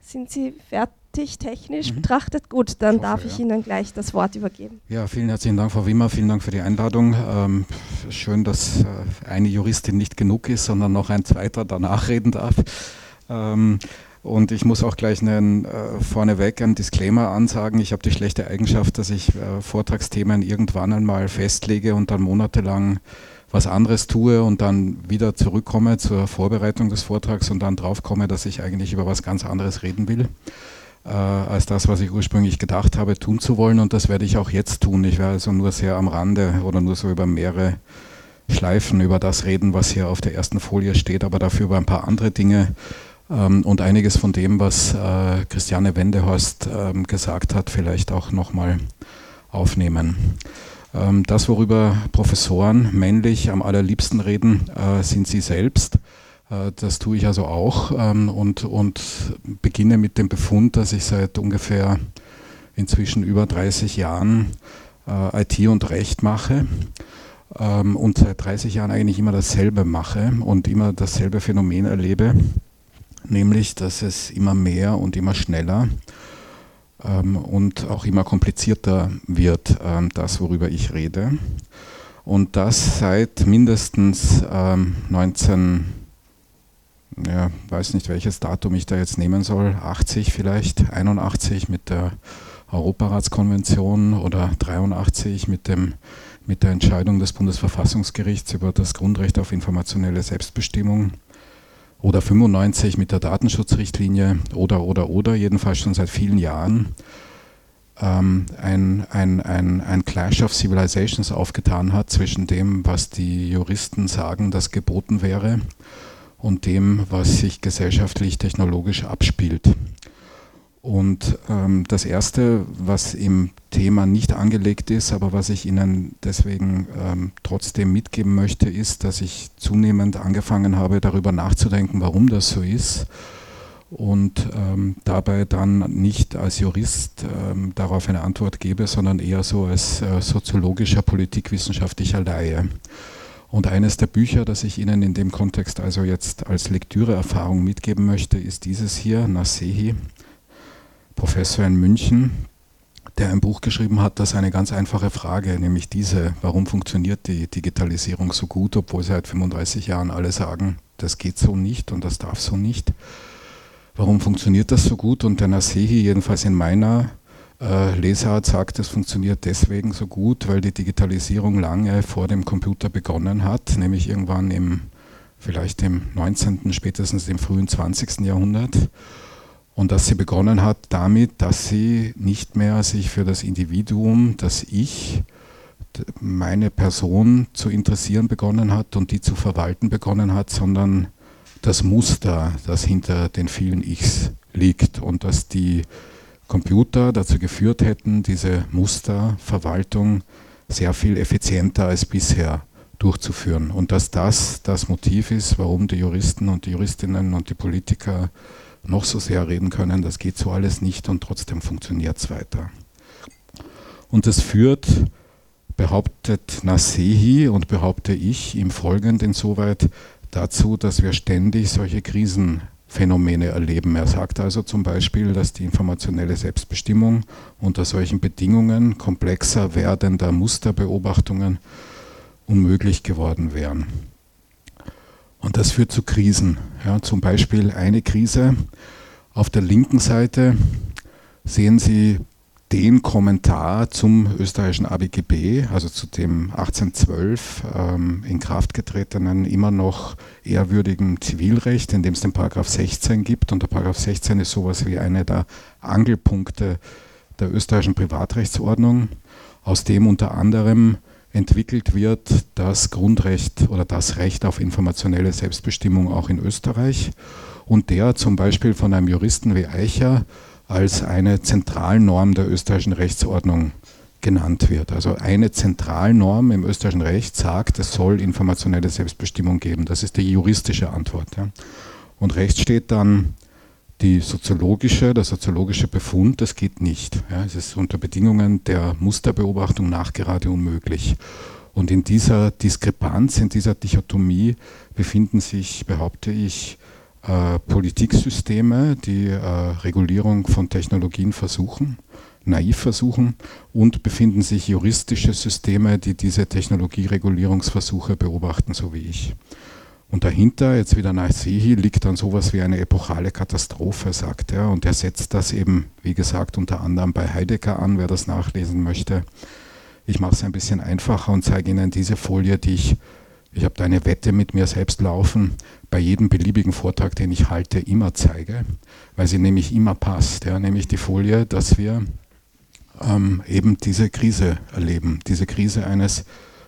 Sind Sie fertig? Fertig, technisch mhm. betrachtet. Gut, dann ich hoffe, darf ich ja. Ihnen gleich das Wort übergeben. Ja, vielen herzlichen Dank, Frau Wimmer. Vielen Dank für die Einladung. Ähm, schön, dass äh, eine Juristin nicht genug ist, sondern noch ein zweiter danach reden darf. Ähm, und ich muss auch gleich einen, äh, vorneweg einen Disclaimer ansagen. Ich habe die schlechte Eigenschaft, dass ich äh, Vortragsthemen irgendwann einmal festlege und dann monatelang was anderes tue und dann wieder zurückkomme zur Vorbereitung des Vortrags und dann draufkomme, dass ich eigentlich über was ganz anderes reden will äh, als das, was ich ursprünglich gedacht habe, tun zu wollen. Und das werde ich auch jetzt tun. Ich werde also nur sehr am Rande oder nur so über mehrere Schleifen über das reden, was hier auf der ersten Folie steht, aber dafür über ein paar andere Dinge ähm, und einiges von dem, was äh, Christiane Wendehorst ähm, gesagt hat, vielleicht auch nochmal aufnehmen. Ähm, das, worüber Professoren männlich am allerliebsten reden, äh, sind sie selbst. Äh, das tue ich also auch ähm, und, und beginne mit dem Befund, dass ich seit ungefähr inzwischen über 30 Jahren äh, IT und Recht mache ähm, und seit 30 Jahren eigentlich immer dasselbe mache und immer dasselbe Phänomen erlebe, nämlich dass es immer mehr und immer schneller ähm, und auch immer komplizierter wird, das worüber ich rede. Und das seit mindestens 19 ja, weiß nicht, welches Datum ich da jetzt nehmen soll, 80 vielleicht, 81 mit der Europaratskonvention oder 83 mit, dem, mit der Entscheidung des Bundesverfassungsgerichts über das Grundrecht auf informationelle Selbstbestimmung oder 95 mit der Datenschutzrichtlinie oder, oder, oder, jedenfalls schon seit vielen Jahren ähm, ein, ein, ein, ein Clash of Civilizations aufgetan hat zwischen dem, was die Juristen sagen, das geboten wäre und dem, was sich gesellschaftlich technologisch abspielt. Und ähm, das Erste, was im Thema nicht angelegt ist, aber was ich Ihnen deswegen ähm, trotzdem mitgeben möchte, ist, dass ich zunehmend angefangen habe, darüber nachzudenken, warum das so ist und ähm, dabei dann nicht als Jurist ähm, darauf eine Antwort gebe, sondern eher so als äh, soziologischer, politikwissenschaftlicher Laie. Und eines der Bücher, das ich Ihnen in dem Kontext also jetzt als Lektüreerfahrung mitgeben möchte, ist dieses hier, Nasehi, Professor in München, der ein Buch geschrieben hat, das eine ganz einfache Frage, nämlich diese, warum funktioniert die Digitalisierung so gut, obwohl seit 35 Jahren alle sagen, das geht so nicht und das darf so nicht. Warum funktioniert das so gut? Und der Nasehi, jedenfalls in meiner äh, Lesart, sagt, es funktioniert deswegen so gut, weil die Digitalisierung lange vor dem Computer begonnen hat, nämlich irgendwann im, vielleicht im 19., spätestens im frühen 20. Jahrhundert und dass sie begonnen hat damit, dass sie nicht mehr sich für das Individuum, das Ich, meine Person zu interessieren begonnen hat und die zu verwalten begonnen hat, sondern das Muster, das hinter den vielen Ichs liegt und dass die Computer dazu geführt hätten, diese Musterverwaltung sehr viel effizienter als bisher durchzuführen und dass das das Motiv ist, warum die Juristen und die Juristinnen und die Politiker noch so sehr reden können, das geht so alles nicht und trotzdem funktioniert es weiter. Und das führt, behauptet Nasehi und behaupte ich im Folgenden insoweit dazu, dass wir ständig solche Krisenphänomene erleben. Er sagt also zum Beispiel, dass die informationelle Selbstbestimmung unter solchen Bedingungen komplexer werdender Musterbeobachtungen unmöglich geworden wären. Und das führt zu Krisen. Ja, zum Beispiel eine Krise. Auf der linken Seite sehen Sie den Kommentar zum österreichischen ABGB, also zu dem 1812 ähm, in Kraft getretenen, immer noch ehrwürdigen Zivilrecht, in dem es den Paragraph 16 gibt. Und der Paragraph 16 ist sowas wie einer der Angelpunkte der österreichischen Privatrechtsordnung, aus dem unter anderem entwickelt wird, das Grundrecht oder das Recht auf informationelle Selbstbestimmung auch in Österreich und der zum Beispiel von einem Juristen wie Eicher als eine Zentralnorm der österreichischen Rechtsordnung genannt wird. Also eine Zentralnorm im österreichischen Recht sagt, es soll informationelle Selbstbestimmung geben. Das ist die juristische Antwort. Ja. Und rechts steht dann die soziologische, der soziologische Befund, das geht nicht. Ja, es ist unter Bedingungen der Musterbeobachtung nachgerade unmöglich. Und in dieser Diskrepanz, in dieser Dichotomie befinden sich, behaupte ich, äh, Politiksysteme, die äh, Regulierung von Technologien versuchen, naiv versuchen, und befinden sich juristische Systeme, die diese Technologieregulierungsversuche beobachten, so wie ich. Und dahinter, jetzt wieder Naisehi, liegt dann sowas wie eine epochale Katastrophe, sagt er. Und er setzt das eben, wie gesagt, unter anderem bei Heidegger an, wer das nachlesen möchte. Ich mache es ein bisschen einfacher und zeige Ihnen diese Folie, die ich, ich habe da eine Wette mit mir selbst laufen, bei jedem beliebigen Vortrag, den ich halte, immer zeige, weil sie nämlich immer passt. Ja, nämlich die Folie, dass wir ähm, eben diese Krise erleben, diese Krise eines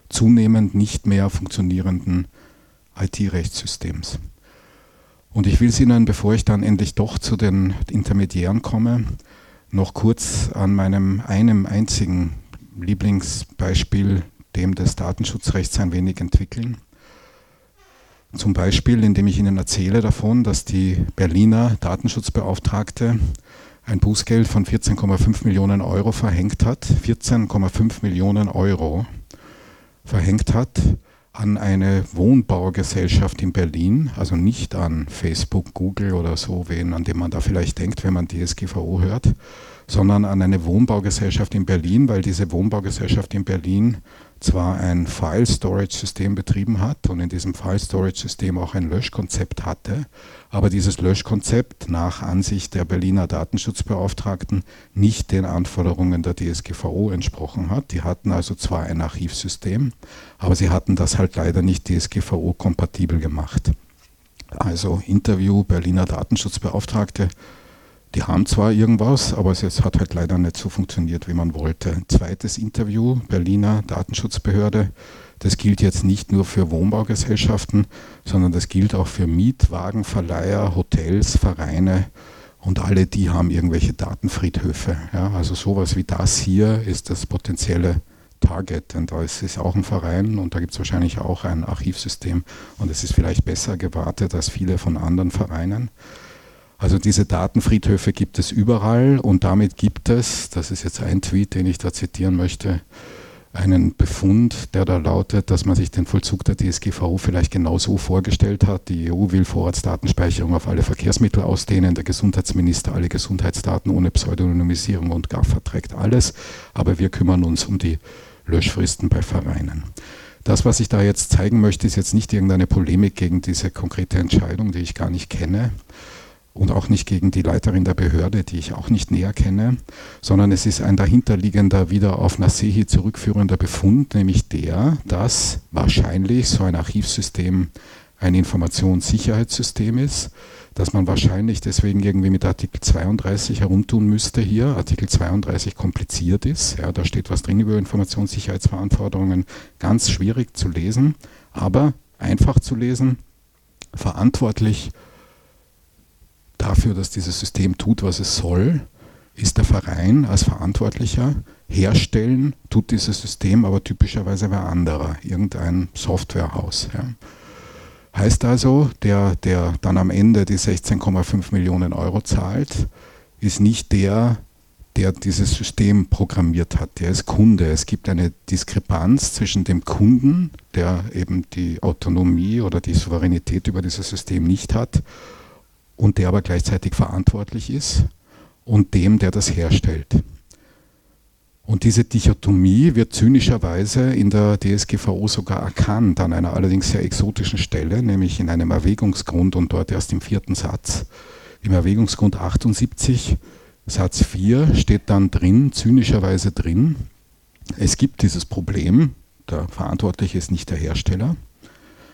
zunehmend nicht mehr funktionierenden IT-Rechtssystems. Und ich will es Ihnen, bevor ich dann endlich doch zu den Intermediären komme, noch kurz an meinem einem einzigen Lieblingsbeispiel, dem des Datenschutzrechts, ein wenig entwickeln. Zum Beispiel, indem ich Ihnen erzähle davon, dass die Berliner Datenschutzbeauftragte ein Bußgeld von 14,5 Millionen Euro verhängt hat, 14,5 Millionen Euro verhängt hat an eine Wohnbaugesellschaft in Berlin, also nicht an Facebook, Google oder so, wen, an dem man da vielleicht denkt, wenn man DSGVO hört, sondern an eine Wohnbaugesellschaft in Berlin, weil diese Wohnbaugesellschaft in Berlin zwar ein File Storage System betrieben hat und in diesem File Storage System auch ein Löschkonzept hatte, aber dieses Löschkonzept nach Ansicht der Berliner Datenschutzbeauftragten nicht den Anforderungen der DSGVO entsprochen hat. Die hatten also zwar ein Archivsystem, aber sie hatten das halt leider nicht DSGVO-kompatibel gemacht. Also Interview Berliner Datenschutzbeauftragte, die haben zwar irgendwas, aber es hat halt leider nicht so funktioniert, wie man wollte. Zweites Interview Berliner Datenschutzbehörde das gilt jetzt nicht nur für Wohnbaugesellschaften, sondern das gilt auch für Mietwagenverleiher, Hotels, Vereine und alle die haben irgendwelche Datenfriedhöfe. Ja, also sowas wie das hier ist das potenzielle Target. Und da ist es auch ein Verein und da gibt es wahrscheinlich auch ein Archivsystem und es ist vielleicht besser gewartet als viele von anderen Vereinen. Also diese Datenfriedhöfe gibt es überall und damit gibt es, das ist jetzt ein Tweet, den ich da zitieren möchte, einen Befund, der da lautet, dass man sich den Vollzug der DSGVO vielleicht genau so vorgestellt hat. Die EU will Vorratsdatenspeicherung auf alle Verkehrsmittel ausdehnen, der Gesundheitsminister alle Gesundheitsdaten ohne Pseudonymisierung und GAF verträgt alles, aber wir kümmern uns um die Löschfristen bei Vereinen. Das, was ich da jetzt zeigen möchte, ist jetzt nicht irgendeine Polemik gegen diese konkrete Entscheidung, die ich gar nicht kenne, und auch nicht gegen die Leiterin der Behörde, die ich auch nicht näher kenne, sondern es ist ein dahinterliegender, wieder auf Nasehi zurückführender Befund, nämlich der, dass wahrscheinlich so ein Archivsystem ein Informationssicherheitssystem ist, dass man wahrscheinlich deswegen irgendwie mit Artikel 32 herumtun müsste hier. Artikel 32 kompliziert ist, ja, da steht was drin über Informationssicherheitsverantwortungen, ganz schwierig zu lesen, aber einfach zu lesen, verantwortlich dafür, dass dieses System tut, was es soll, ist der Verein als Verantwortlicher. Herstellen tut dieses System aber typischerweise wer anderer, irgendein Softwarehaus. Ja. Heißt also, der, der dann am Ende die 16,5 Millionen Euro zahlt, ist nicht der, der dieses System programmiert hat. Der ist Kunde. Es gibt eine Diskrepanz zwischen dem Kunden, der eben die Autonomie oder die Souveränität über dieses System nicht hat, und der aber gleichzeitig verantwortlich ist und dem, der das herstellt. Und diese Dichotomie wird zynischerweise in der DSGVO sogar erkannt, an einer allerdings sehr exotischen Stelle, nämlich in einem Erwägungsgrund und dort erst im vierten Satz. Im Erwägungsgrund 78, Satz 4 steht dann drin, zynischerweise drin, es gibt dieses Problem, der Verantwortliche ist nicht der Hersteller,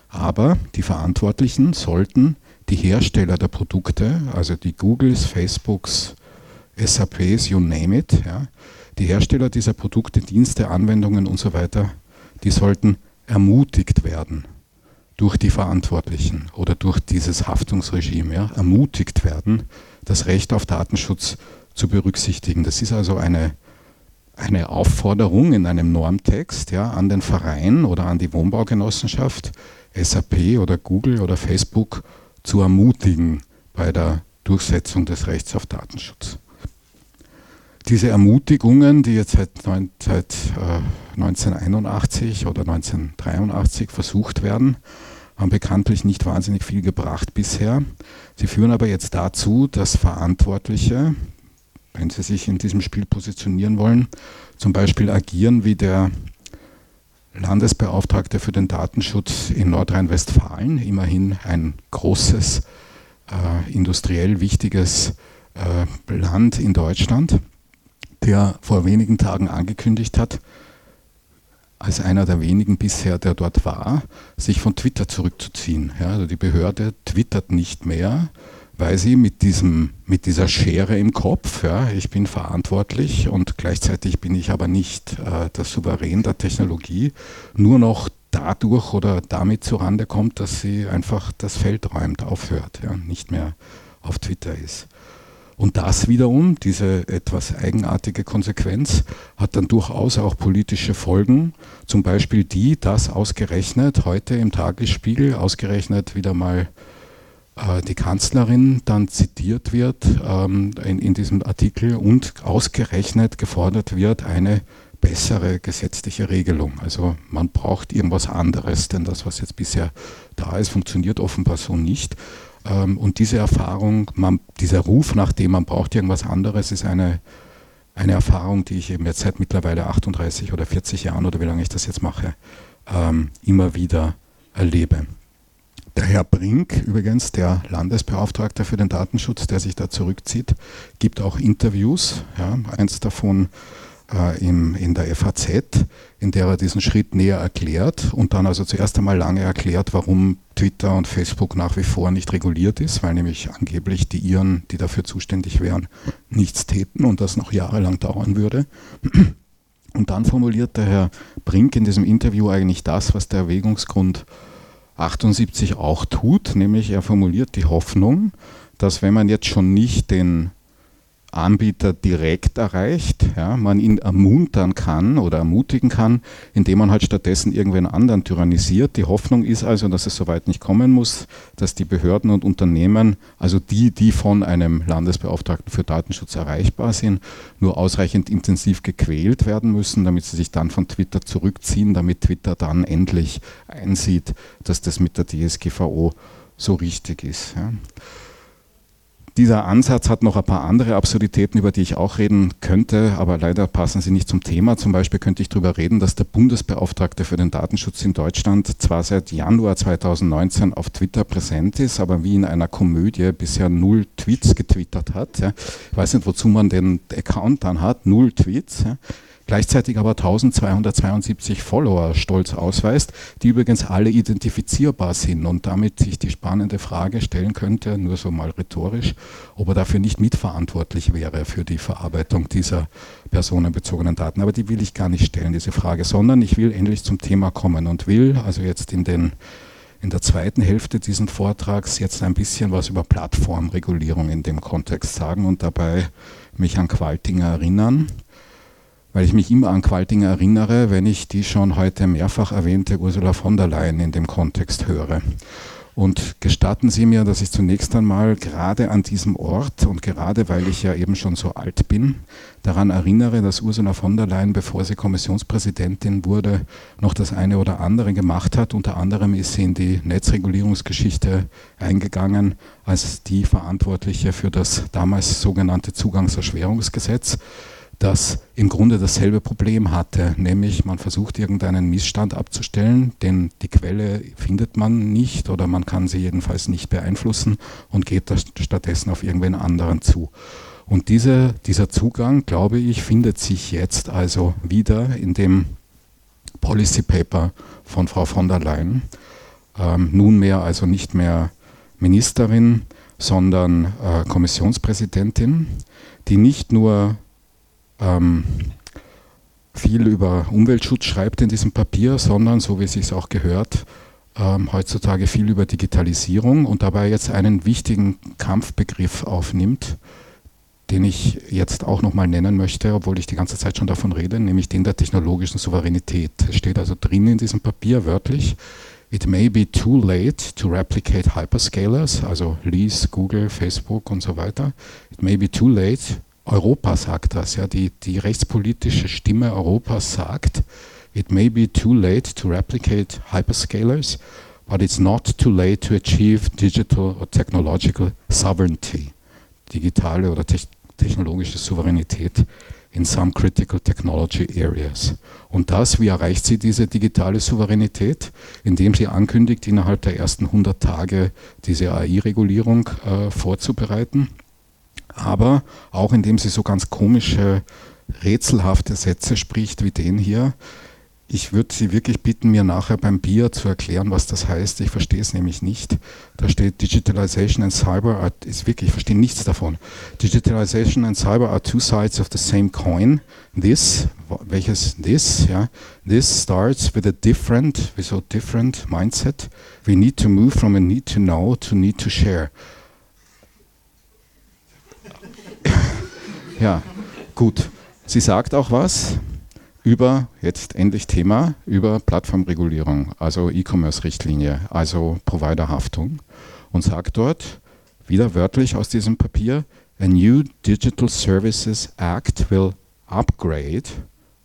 aber die Verantwortlichen sollten die Hersteller der Produkte, also die Googles, Facebooks, SAPs, you name it, ja, die Hersteller dieser Produkte, Dienste, Anwendungen und so weiter, die sollten ermutigt werden durch die Verantwortlichen oder durch dieses Haftungsregime, ja, ermutigt werden, das Recht auf Datenschutz zu berücksichtigen. Das ist also eine, eine Aufforderung in einem Normtext ja, an den Verein oder an die Wohnbaugenossenschaft, SAP oder Google oder Facebook zu ermutigen bei der Durchsetzung des Rechts auf Datenschutz. Diese Ermutigungen, die jetzt seit, seit äh, 1981 oder 1983 versucht werden, haben bekanntlich nicht wahnsinnig viel gebracht bisher. Sie führen aber jetzt dazu, dass Verantwortliche, wenn sie sich in diesem Spiel positionieren wollen, zum Beispiel agieren wie der Landesbeauftragte für den Datenschutz in Nordrhein-Westfalen, immerhin ein großes, äh, industriell wichtiges äh, Land in Deutschland, der vor wenigen Tagen angekündigt hat, als einer der wenigen bisher, der dort war, sich von Twitter zurückzuziehen. Ja, also die Behörde twittert nicht mehr, weil sie mit, diesem, mit dieser Schere im Kopf, ja, ich bin verantwortlich und gleichzeitig bin ich aber nicht äh, der Souverän der Technologie, nur noch dadurch oder damit zurande kommt, dass sie einfach das Feld räumt, aufhört, ja, nicht mehr auf Twitter ist. Und das wiederum, diese etwas eigenartige Konsequenz, hat dann durchaus auch politische Folgen. Zum Beispiel die, dass ausgerechnet heute im Tagesspiegel, ausgerechnet wieder mal die Kanzlerin dann zitiert wird ähm, in, in diesem Artikel und ausgerechnet gefordert wird, eine bessere gesetzliche Regelung. Also man braucht irgendwas anderes, denn das, was jetzt bisher da ist, funktioniert offenbar so nicht. Ähm, und diese Erfahrung, man, dieser Ruf nach dem, man braucht irgendwas anderes, ist eine, eine Erfahrung, die ich eben jetzt seit mittlerweile 38 oder 40 Jahren oder wie lange ich das jetzt mache, ähm, immer wieder erlebe. Der Herr Brink, übrigens der Landesbeauftragte für den Datenschutz, der sich da zurückzieht, gibt auch Interviews. Ja, eins davon äh, im, in der FAZ, in der er diesen Schritt näher erklärt und dann also zuerst einmal lange erklärt, warum Twitter und Facebook nach wie vor nicht reguliert ist, weil nämlich angeblich die Iren, die dafür zuständig wären, nichts täten und das noch jahrelang dauern würde. Und dann formuliert der Herr Brink in diesem Interview eigentlich das, was der Erwägungsgrund 78 auch tut, nämlich er formuliert die Hoffnung, dass wenn man jetzt schon nicht den Anbieter direkt erreicht, ja, man ihn ermuntern kann oder ermutigen kann, indem man halt stattdessen irgendwen anderen tyrannisiert. Die Hoffnung ist also, dass es soweit nicht kommen muss, dass die Behörden und Unternehmen, also die, die von einem Landesbeauftragten für Datenschutz erreichbar sind, nur ausreichend intensiv gequält werden müssen, damit sie sich dann von Twitter zurückziehen, damit Twitter dann endlich einsieht, dass das mit der DSGVO so richtig ist. Ja. Dieser Ansatz hat noch ein paar andere Absurditäten, über die ich auch reden könnte, aber leider passen sie nicht zum Thema. Zum Beispiel könnte ich darüber reden, dass der Bundesbeauftragte für den Datenschutz in Deutschland zwar seit Januar 2019 auf Twitter präsent ist, aber wie in einer Komödie bisher null Tweets getwittert hat. Ich weiß nicht, wozu man den Account dann hat, null Tweets gleichzeitig aber 1272 Follower stolz ausweist, die übrigens alle identifizierbar sind und damit sich die spannende Frage stellen könnte, nur so mal rhetorisch, ob er dafür nicht mitverantwortlich wäre für die Verarbeitung dieser personenbezogenen Daten. Aber die will ich gar nicht stellen, diese Frage, sondern ich will endlich zum Thema kommen und will also jetzt in den in der zweiten Hälfte dieses Vortrags jetzt ein bisschen was über Plattformregulierung in dem Kontext sagen und dabei mich an Qualtinger erinnern weil ich mich immer an Qualtinger erinnere, wenn ich die schon heute mehrfach erwähnte Ursula von der Leyen in dem Kontext höre. Und gestatten Sie mir, dass ich zunächst einmal gerade an diesem Ort und gerade weil ich ja eben schon so alt bin, daran erinnere, dass Ursula von der Leyen, bevor sie Kommissionspräsidentin wurde, noch das eine oder andere gemacht hat. Unter anderem ist sie in die Netzregulierungsgeschichte eingegangen als die Verantwortliche für das damals sogenannte Zugangserschwerungsgesetz das im Grunde dasselbe Problem hatte, nämlich man versucht irgendeinen Missstand abzustellen, denn die Quelle findet man nicht oder man kann sie jedenfalls nicht beeinflussen und geht stattdessen auf irgendwen anderen zu. Und diese, dieser Zugang, glaube ich, findet sich jetzt also wieder in dem Policy Paper von Frau von der Leyen. Ähm, nunmehr also nicht mehr Ministerin, sondern äh, Kommissionspräsidentin, die nicht nur ähm, viel über Umweltschutz schreibt in diesem Papier, sondern, so wie es sich auch gehört, ähm, heutzutage viel über Digitalisierung und dabei jetzt einen wichtigen Kampfbegriff aufnimmt, den ich jetzt auch nochmal nennen möchte, obwohl ich die ganze Zeit schon davon rede, nämlich den der technologischen Souveränität. Es steht also drin in diesem Papier wörtlich, It may be too late to replicate hyperscalers, also Lease, Google, Facebook und so weiter. It may be too late Europa sagt das, ja, die, die rechtspolitische Stimme Europas sagt, it may be too late to replicate hyperscalers, but it's not too late to achieve digital or technological sovereignty, digitale oder te technologische Souveränität in some critical technology areas. Und das, wie erreicht sie diese digitale Souveränität? Indem sie ankündigt, innerhalb der ersten 100 Tage diese AI-Regulierung äh, vorzubereiten aber auch indem sie so ganz komische, rätselhafte Sätze spricht wie den hier. Ich würde Sie wirklich bitten, mir nachher beim Bier zu erklären, was das heißt. Ich verstehe es nämlich nicht. Da steht Digitalization and Cyber are, ist wirklich, ich verstehe nichts davon. Digitalization and Cyber are two sides of the same coin. This, welches this, ja, this starts with a different, a different mindset. We need to move from a need to know to need to share. Ja, gut. Sie sagt auch was über, jetzt endlich Thema, über Plattformregulierung, also E-Commerce-Richtlinie, also Providerhaftung und sagt dort, wieder wörtlich aus diesem Papier, a new Digital Services Act will upgrade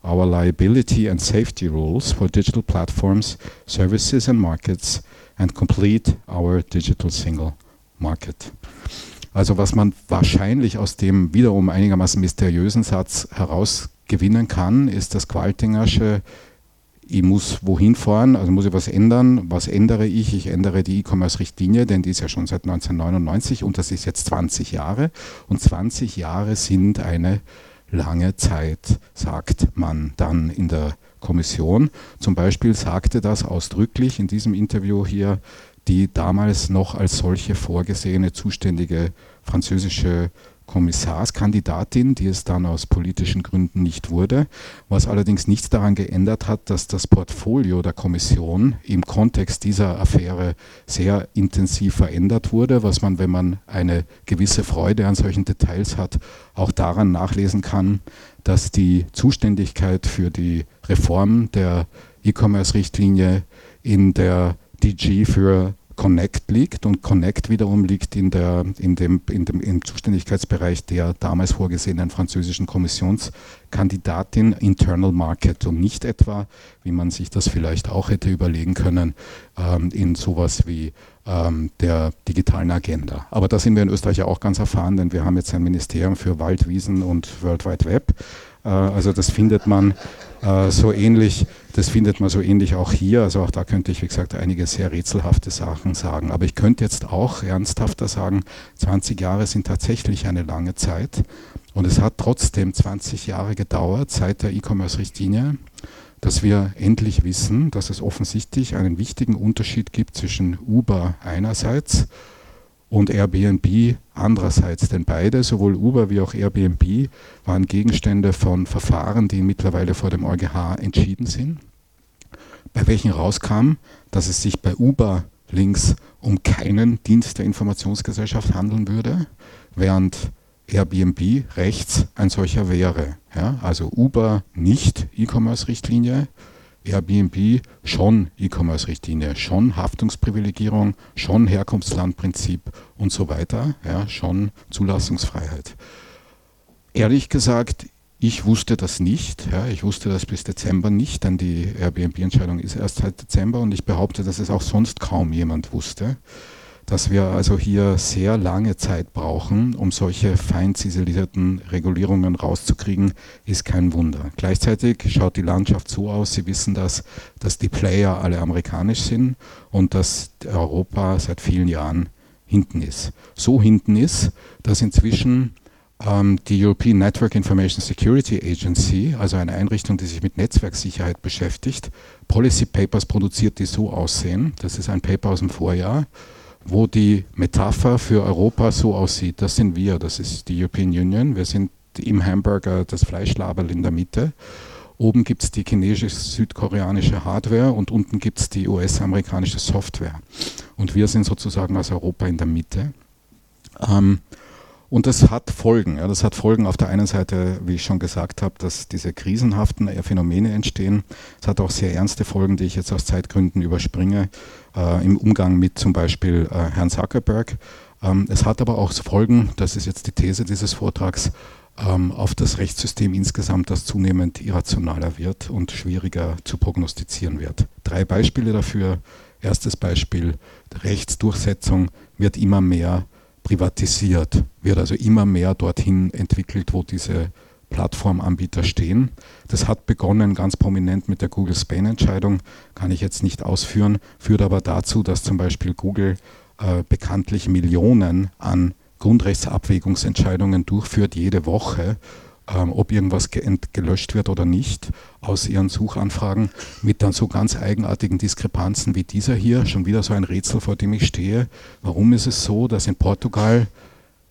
our liability and safety rules for digital platforms, services and markets and complete our digital single market. Also was man wahrscheinlich aus dem wiederum einigermaßen mysteriösen Satz herausgewinnen kann, ist das Qualtingersche, ich muss wohin fahren, also muss ich was ändern. Was ändere ich? Ich ändere die E-Commerce-Richtlinie, denn die ist ja schon seit 1999 und das ist jetzt 20 Jahre. Und 20 Jahre sind eine lange Zeit, sagt man dann in der Kommission. Zum Beispiel sagte das ausdrücklich in diesem Interview hier die damals noch als solche vorgesehene zuständige französische Kommissarskandidatin, die es dann aus politischen Gründen nicht wurde, was allerdings nichts daran geändert hat, dass das Portfolio der Kommission im Kontext dieser Affäre sehr intensiv verändert wurde, was man, wenn man eine gewisse Freude an solchen Details hat, auch daran nachlesen kann, dass die Zuständigkeit für die Reform der E-Commerce-Richtlinie in der DG für Connect liegt und Connect wiederum liegt in der, in dem, in dem, im Zuständigkeitsbereich der damals vorgesehenen französischen Kommissionskandidatin Internal Market und nicht etwa, wie man sich das vielleicht auch hätte überlegen können, ähm, in sowas wie ähm, der digitalen Agenda. Aber da sind wir in Österreich ja auch ganz erfahren, denn wir haben jetzt ein Ministerium für Wald, Wiesen und World Wide Web. Äh, also das findet man äh, so ähnlich, das findet man so ähnlich auch hier. Also auch da könnte ich, wie gesagt, einige sehr rätselhafte Sachen sagen. Aber ich könnte jetzt auch ernsthafter sagen, 20 Jahre sind tatsächlich eine lange Zeit. Und es hat trotzdem 20 Jahre gedauert seit der E-Commerce-Richtlinie, dass wir endlich wissen, dass es offensichtlich einen wichtigen Unterschied gibt zwischen Uber einerseits und Airbnb andererseits. Denn beide, sowohl Uber wie auch Airbnb, waren Gegenstände von Verfahren, die mittlerweile vor dem EuGH entschieden sind, bei welchen rauskam, dass es sich bei Uber links um keinen Dienst der Informationsgesellschaft handeln würde, während Airbnb rechts ein solcher wäre. Ja, also Uber nicht E-Commerce-Richtlinie, Airbnb schon E-Commerce-Richtlinie, schon Haftungsprivilegierung, schon Herkunftslandprinzip und so weiter, ja, schon Zulassungsfreiheit. Ehrlich gesagt, ich wusste das nicht. Ja, ich wusste das bis Dezember nicht, denn die Airbnb-Entscheidung ist erst seit Dezember und ich behaupte, dass es auch sonst kaum jemand wusste. Dass wir also hier sehr lange Zeit brauchen, um solche fein ziselierten Regulierungen rauszukriegen, ist kein Wunder. Gleichzeitig schaut die Landschaft so aus, Sie wissen das, dass die Player alle amerikanisch sind und dass Europa seit vielen Jahren hinten ist. So hinten ist, dass inzwischen ähm, die European Network Information Security Agency, also eine Einrichtung, die sich mit Netzwerksicherheit beschäftigt, Policy Papers produziert, die so aussehen. Das ist ein Paper aus dem Vorjahr wo die Metapher für Europa so aussieht. Das sind wir, das ist die European Union. Wir sind im Hamburger das Fleischlaberl in der Mitte. Oben gibt es die chinesisch-südkoreanische Hardware und unten gibt es die US-amerikanische Software. Und wir sind sozusagen als Europa in der Mitte. Ähm, und das hat Folgen. Ja, das hat Folgen auf der einen Seite, wie ich schon gesagt habe, dass diese krisenhaften Phänomene entstehen. Es hat auch sehr ernste Folgen, die ich jetzt aus Zeitgründen überspringe, äh, im Umgang mit zum Beispiel äh, Herrn Zuckerberg. Ähm, es hat aber auch Folgen, das ist jetzt die These dieses Vortrags, ähm, auf das Rechtssystem insgesamt, das zunehmend irrationaler wird und schwieriger zu prognostizieren wird. Drei Beispiele dafür. Erstes Beispiel, Rechtsdurchsetzung wird immer mehr privatisiert, wird also immer mehr dorthin entwickelt, wo diese Plattformanbieter stehen. Das hat begonnen ganz prominent mit der Google Spain-Entscheidung, kann ich jetzt nicht ausführen, führt aber dazu, dass zum Beispiel Google äh, bekanntlich Millionen an Grundrechtsabwägungsentscheidungen durchführt jede Woche ähm, ob irgendwas ge gelöscht wird oder nicht, aus ihren Suchanfragen mit dann so ganz eigenartigen Diskrepanzen wie dieser hier. Schon wieder so ein Rätsel, vor dem ich stehe. Warum ist es so, dass in Portugal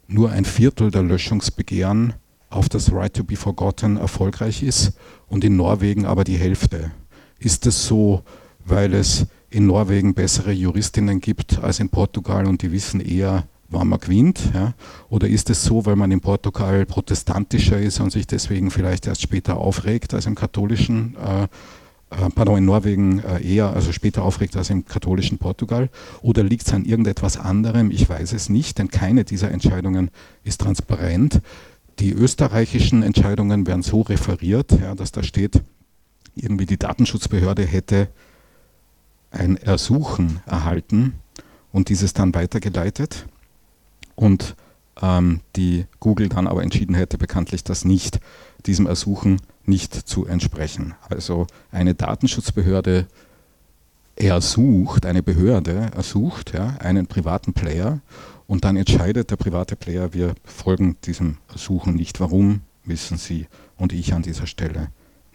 nur ein Viertel der Löschungsbegehren auf das Right to be Forgotten erfolgreich ist und in Norwegen aber die Hälfte? Ist es so, weil es in Norwegen bessere Juristinnen gibt als in Portugal und die wissen eher, wann man gewinnt? Ja? Oder ist es so, weil man in Portugal protestantischer ist und sich deswegen vielleicht erst später aufregt als im katholischen, äh, äh, pardon, in Norwegen äh, eher, also später aufregt als im katholischen Portugal? Oder liegt es an irgendetwas anderem? Ich weiß es nicht, denn keine dieser Entscheidungen ist transparent. Die österreichischen Entscheidungen werden so referiert, ja, dass da steht, irgendwie die Datenschutzbehörde hätte ein Ersuchen erhalten und dieses dann weitergeleitet und ähm, die Google dann aber entschieden hätte, bekanntlich das nicht, diesem Ersuchen nicht zu entsprechen. Also eine Datenschutzbehörde ersucht, eine Behörde ersucht ja, einen privaten Player und dann entscheidet der private Player, wir folgen diesem Ersuchen nicht. Warum, wissen Sie und ich an dieser Stelle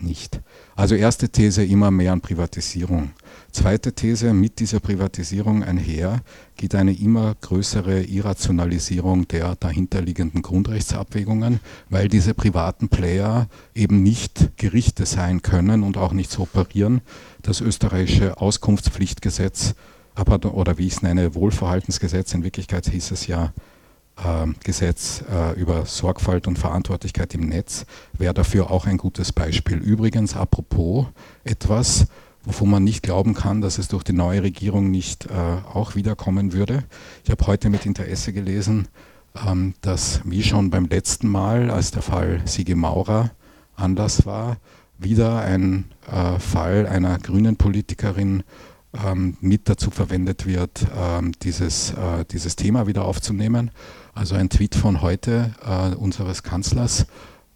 nicht. Also erste These immer mehr an Privatisierung. Zweite These, mit dieser Privatisierung einher geht eine immer größere Irrationalisierung der dahinterliegenden Grundrechtsabwägungen, weil diese privaten Player eben nicht Gerichte sein können und auch nicht so operieren. Das österreichische Auskunftspflichtgesetz, oder wie ich es nenne, Wohlverhaltensgesetz, in Wirklichkeit hieß es ja Gesetz äh, über Sorgfalt und Verantwortlichkeit im Netz, wäre dafür auch ein gutes Beispiel. Übrigens, apropos etwas, wovon man nicht glauben kann, dass es durch die neue Regierung nicht äh, auch wiederkommen würde. Ich habe heute mit Interesse gelesen, ähm, dass wie schon beim letzten Mal, als der Fall Sigi Maurer Anlass war, wieder ein äh, Fall einer grünen Politikerin ähm, mit dazu verwendet wird, ähm, dieses, dieses Thema wieder aufzunehmen. Also ein Tweet von heute äh, unseres Kanzlers,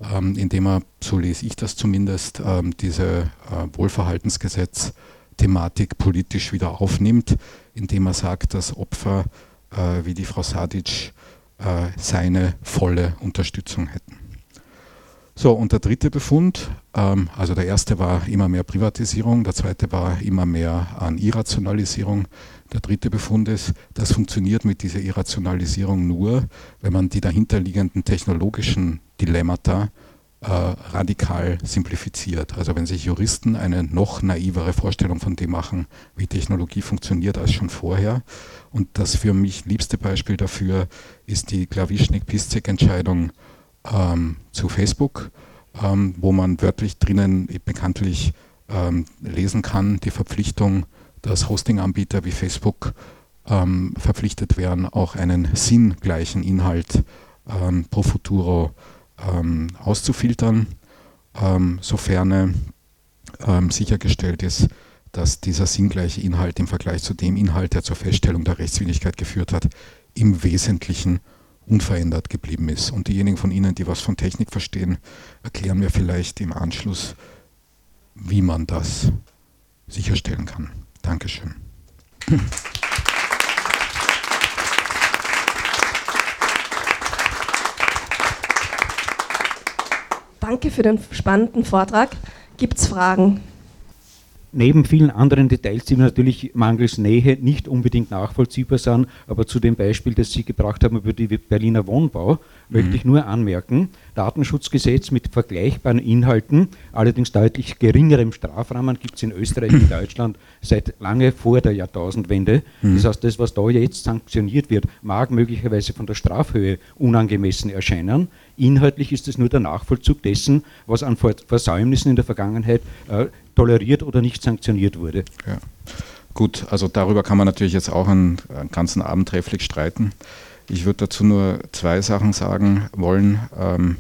ähm, indem er, so lese ich das zumindest, ähm, diese äh, Wohlverhaltensgesetz-Thematik politisch wieder aufnimmt, indem er sagt, dass Opfer äh, wie die Frau Sadic äh, seine volle Unterstützung hätten. So, und der dritte Befund, ähm, also der erste war immer mehr Privatisierung, der zweite war immer mehr an Irrationalisierung. Der dritte Befund ist, das funktioniert mit dieser Irrationalisierung nur, wenn man die dahinterliegenden technologischen Dilemmata äh, radikal simplifiziert. Also wenn sich Juristen eine noch naivere Vorstellung von dem machen, wie Technologie funktioniert als schon vorher. Und das für mich liebste Beispiel dafür ist die Klawischnik-Piszek-Entscheidung ähm, zu Facebook, ähm, wo man wörtlich drinnen bekanntlich ähm, lesen kann, die Verpflichtung, dass Hosting-Anbieter wie Facebook ähm, verpflichtet werden, auch einen sinngleichen Inhalt ähm, pro futuro ähm, auszufiltern, sofern sichergestellt ist, dass dieser sinngleiche Inhalt im Vergleich zu dem Inhalt, der zur Feststellung der Rechtswidrigkeit geführt hat, im Wesentlichen unverändert geblieben ist. Und diejenigen von Ihnen, die was von Technik verstehen, erklären mir vielleicht im Anschluss, wie man das sicherstellen kann. Dankeschön. Danke für den spannenden Vortrag. Gibt es Fragen? Neben vielen anderen Details, die natürlich mangels Nähe nicht unbedingt nachvollziehbar sind, aber zu dem Beispiel, das Sie gebracht haben über die Berliner Wohnbau, mhm. möchte ich nur anmerken, Datenschutzgesetz mit vergleichbaren Inhalten, allerdings deutlich geringerem Strafrahmen gibt es in Österreich und (clears throat) Deutschland seit lange vor der Jahrtausendwende. Mhm. Das heißt, das, was da jetzt sanktioniert wird, mag möglicherweise von der Strafhöhe unangemessen erscheinen. Inhaltlich ist es nur der Nachvollzug dessen, was an Versäumnissen in der Vergangenheit äh, toleriert oder nicht sanktioniert wurde. Ja. Gut, also darüber kann man natürlich jetzt auch einen, einen ganzen Abend trefflich streiten. Ich würde dazu nur zwei Sachen sagen wollen. Ähm,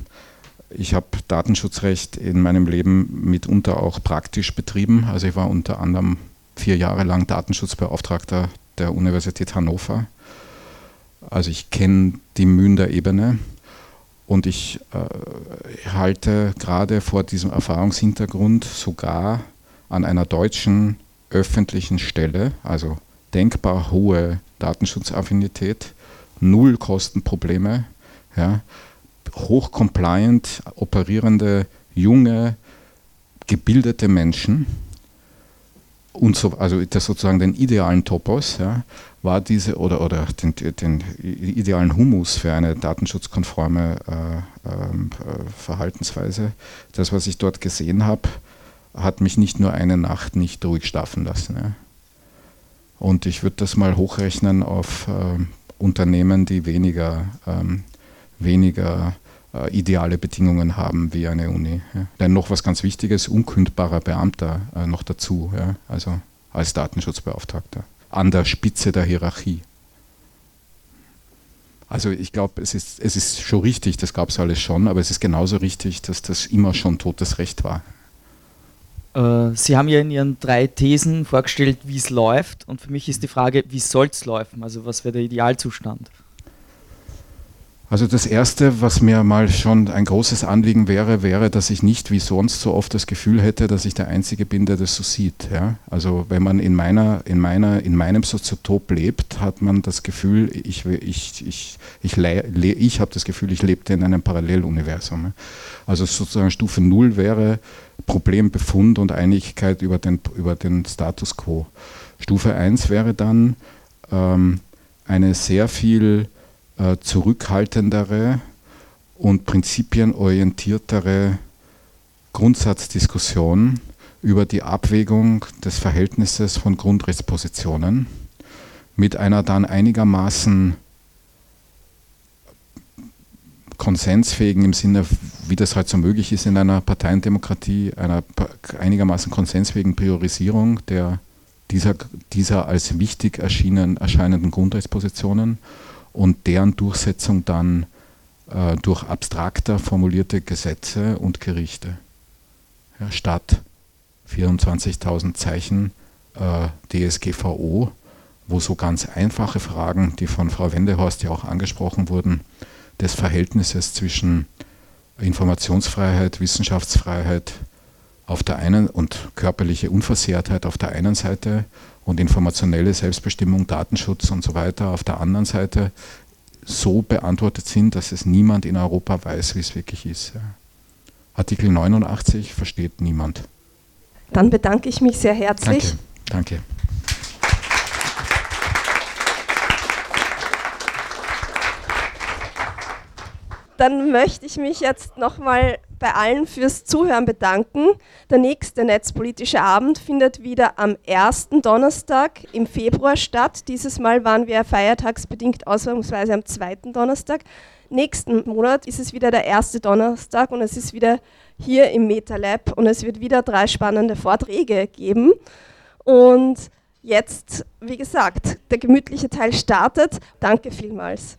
ich habe Datenschutzrecht in meinem Leben mitunter auch praktisch betrieben. Also ich war unter anderem vier Jahre lang Datenschutzbeauftragter der Universität Hannover. Also ich kenne die Mühen der Ebene und ich äh, halte gerade vor diesem Erfahrungshintergrund sogar an einer deutschen öffentlichen Stelle, also denkbar hohe Datenschutzaffinität, null Kostenprobleme, ja, hochcompliant operierende, junge, gebildete Menschen, und so, also das sozusagen den idealen Topos, ja, war diese oder, oder den, den idealen Humus für eine datenschutzkonforme äh, ähm, äh, Verhaltensweise. Das, was ich dort gesehen habe, hat mich nicht nur eine Nacht nicht ruhig schlafen lassen. Ja. Und ich würde das mal hochrechnen auf äh, Unternehmen, die weniger, ähm, weniger ideale Bedingungen haben wie eine Uni. Ja. Denn noch was ganz Wichtiges, unkündbarer Beamter äh, noch dazu, ja, also als Datenschutzbeauftragter, an der Spitze der Hierarchie. Also ich glaube, es ist, es ist schon richtig, das gab es alles schon, aber es ist genauso richtig, dass das immer schon totes Recht war. Äh, Sie haben ja in Ihren drei Thesen vorgestellt, wie es läuft. Und für mich ist die Frage, wie soll es laufen? Also was wäre der Idealzustand? Also das Erste, was mir mal schon ein großes Anliegen wäre, wäre, dass ich nicht wie sonst so oft das Gefühl hätte, dass ich der Einzige bin, der das so sieht. Ja? Also wenn man in, meiner, in, meiner, in meinem Soziotop lebt, hat man das Gefühl, ich, ich, ich, ich, ich habe das Gefühl, ich lebte in einem Paralleluniversum. Also sozusagen Stufe Null wäre Problembefund und Einigkeit über den, über den Status quo. Stufe 1 wäre dann ähm, eine sehr viel äh, zurückhaltendere und prinzipienorientiertere Grundsatzdiskussion über die Abwägung des Verhältnisses von Grundrechtspositionen mit einer dann einigermaßen konsensfähigen im Sinne, wie das halt so möglich ist in einer Parteiendemokratie, einer einigermaßen konsensfähigen Priorisierung der, dieser, dieser als wichtig erschienen, erscheinenden Grundrechtspositionen und deren Durchsetzung dann äh, durch abstrakter formulierte Gesetze und Gerichte. Ja, statt 24.000 Zeichen äh, DSGVO, wo so ganz einfache Fragen, die von Frau Wendehorst ja auch angesprochen wurden, des Verhältnisses zwischen Informationsfreiheit, Wissenschaftsfreiheit auf der einen und körperliche Unversehrtheit auf der einen Seite und informationelle Selbstbestimmung, Datenschutz und so weiter auf der anderen Seite so beantwortet sind, dass es niemand in Europa weiß, wie es wirklich ist. Artikel 89 versteht niemand. Dann bedanke ich mich sehr herzlich. Danke. Danke. Dann möchte ich mich jetzt nochmal bei allen fürs Zuhören bedanken. Der nächste netzpolitische Abend findet wieder am ersten Donnerstag im Februar statt. Dieses Mal waren wir feiertagsbedingt ausnahmsweise am zweiten Donnerstag. Nächsten Monat ist es wieder der erste Donnerstag und es ist wieder hier im MetaLab und es wird wieder drei spannende Vorträge geben. Und jetzt, wie gesagt, der gemütliche Teil startet. Danke vielmals.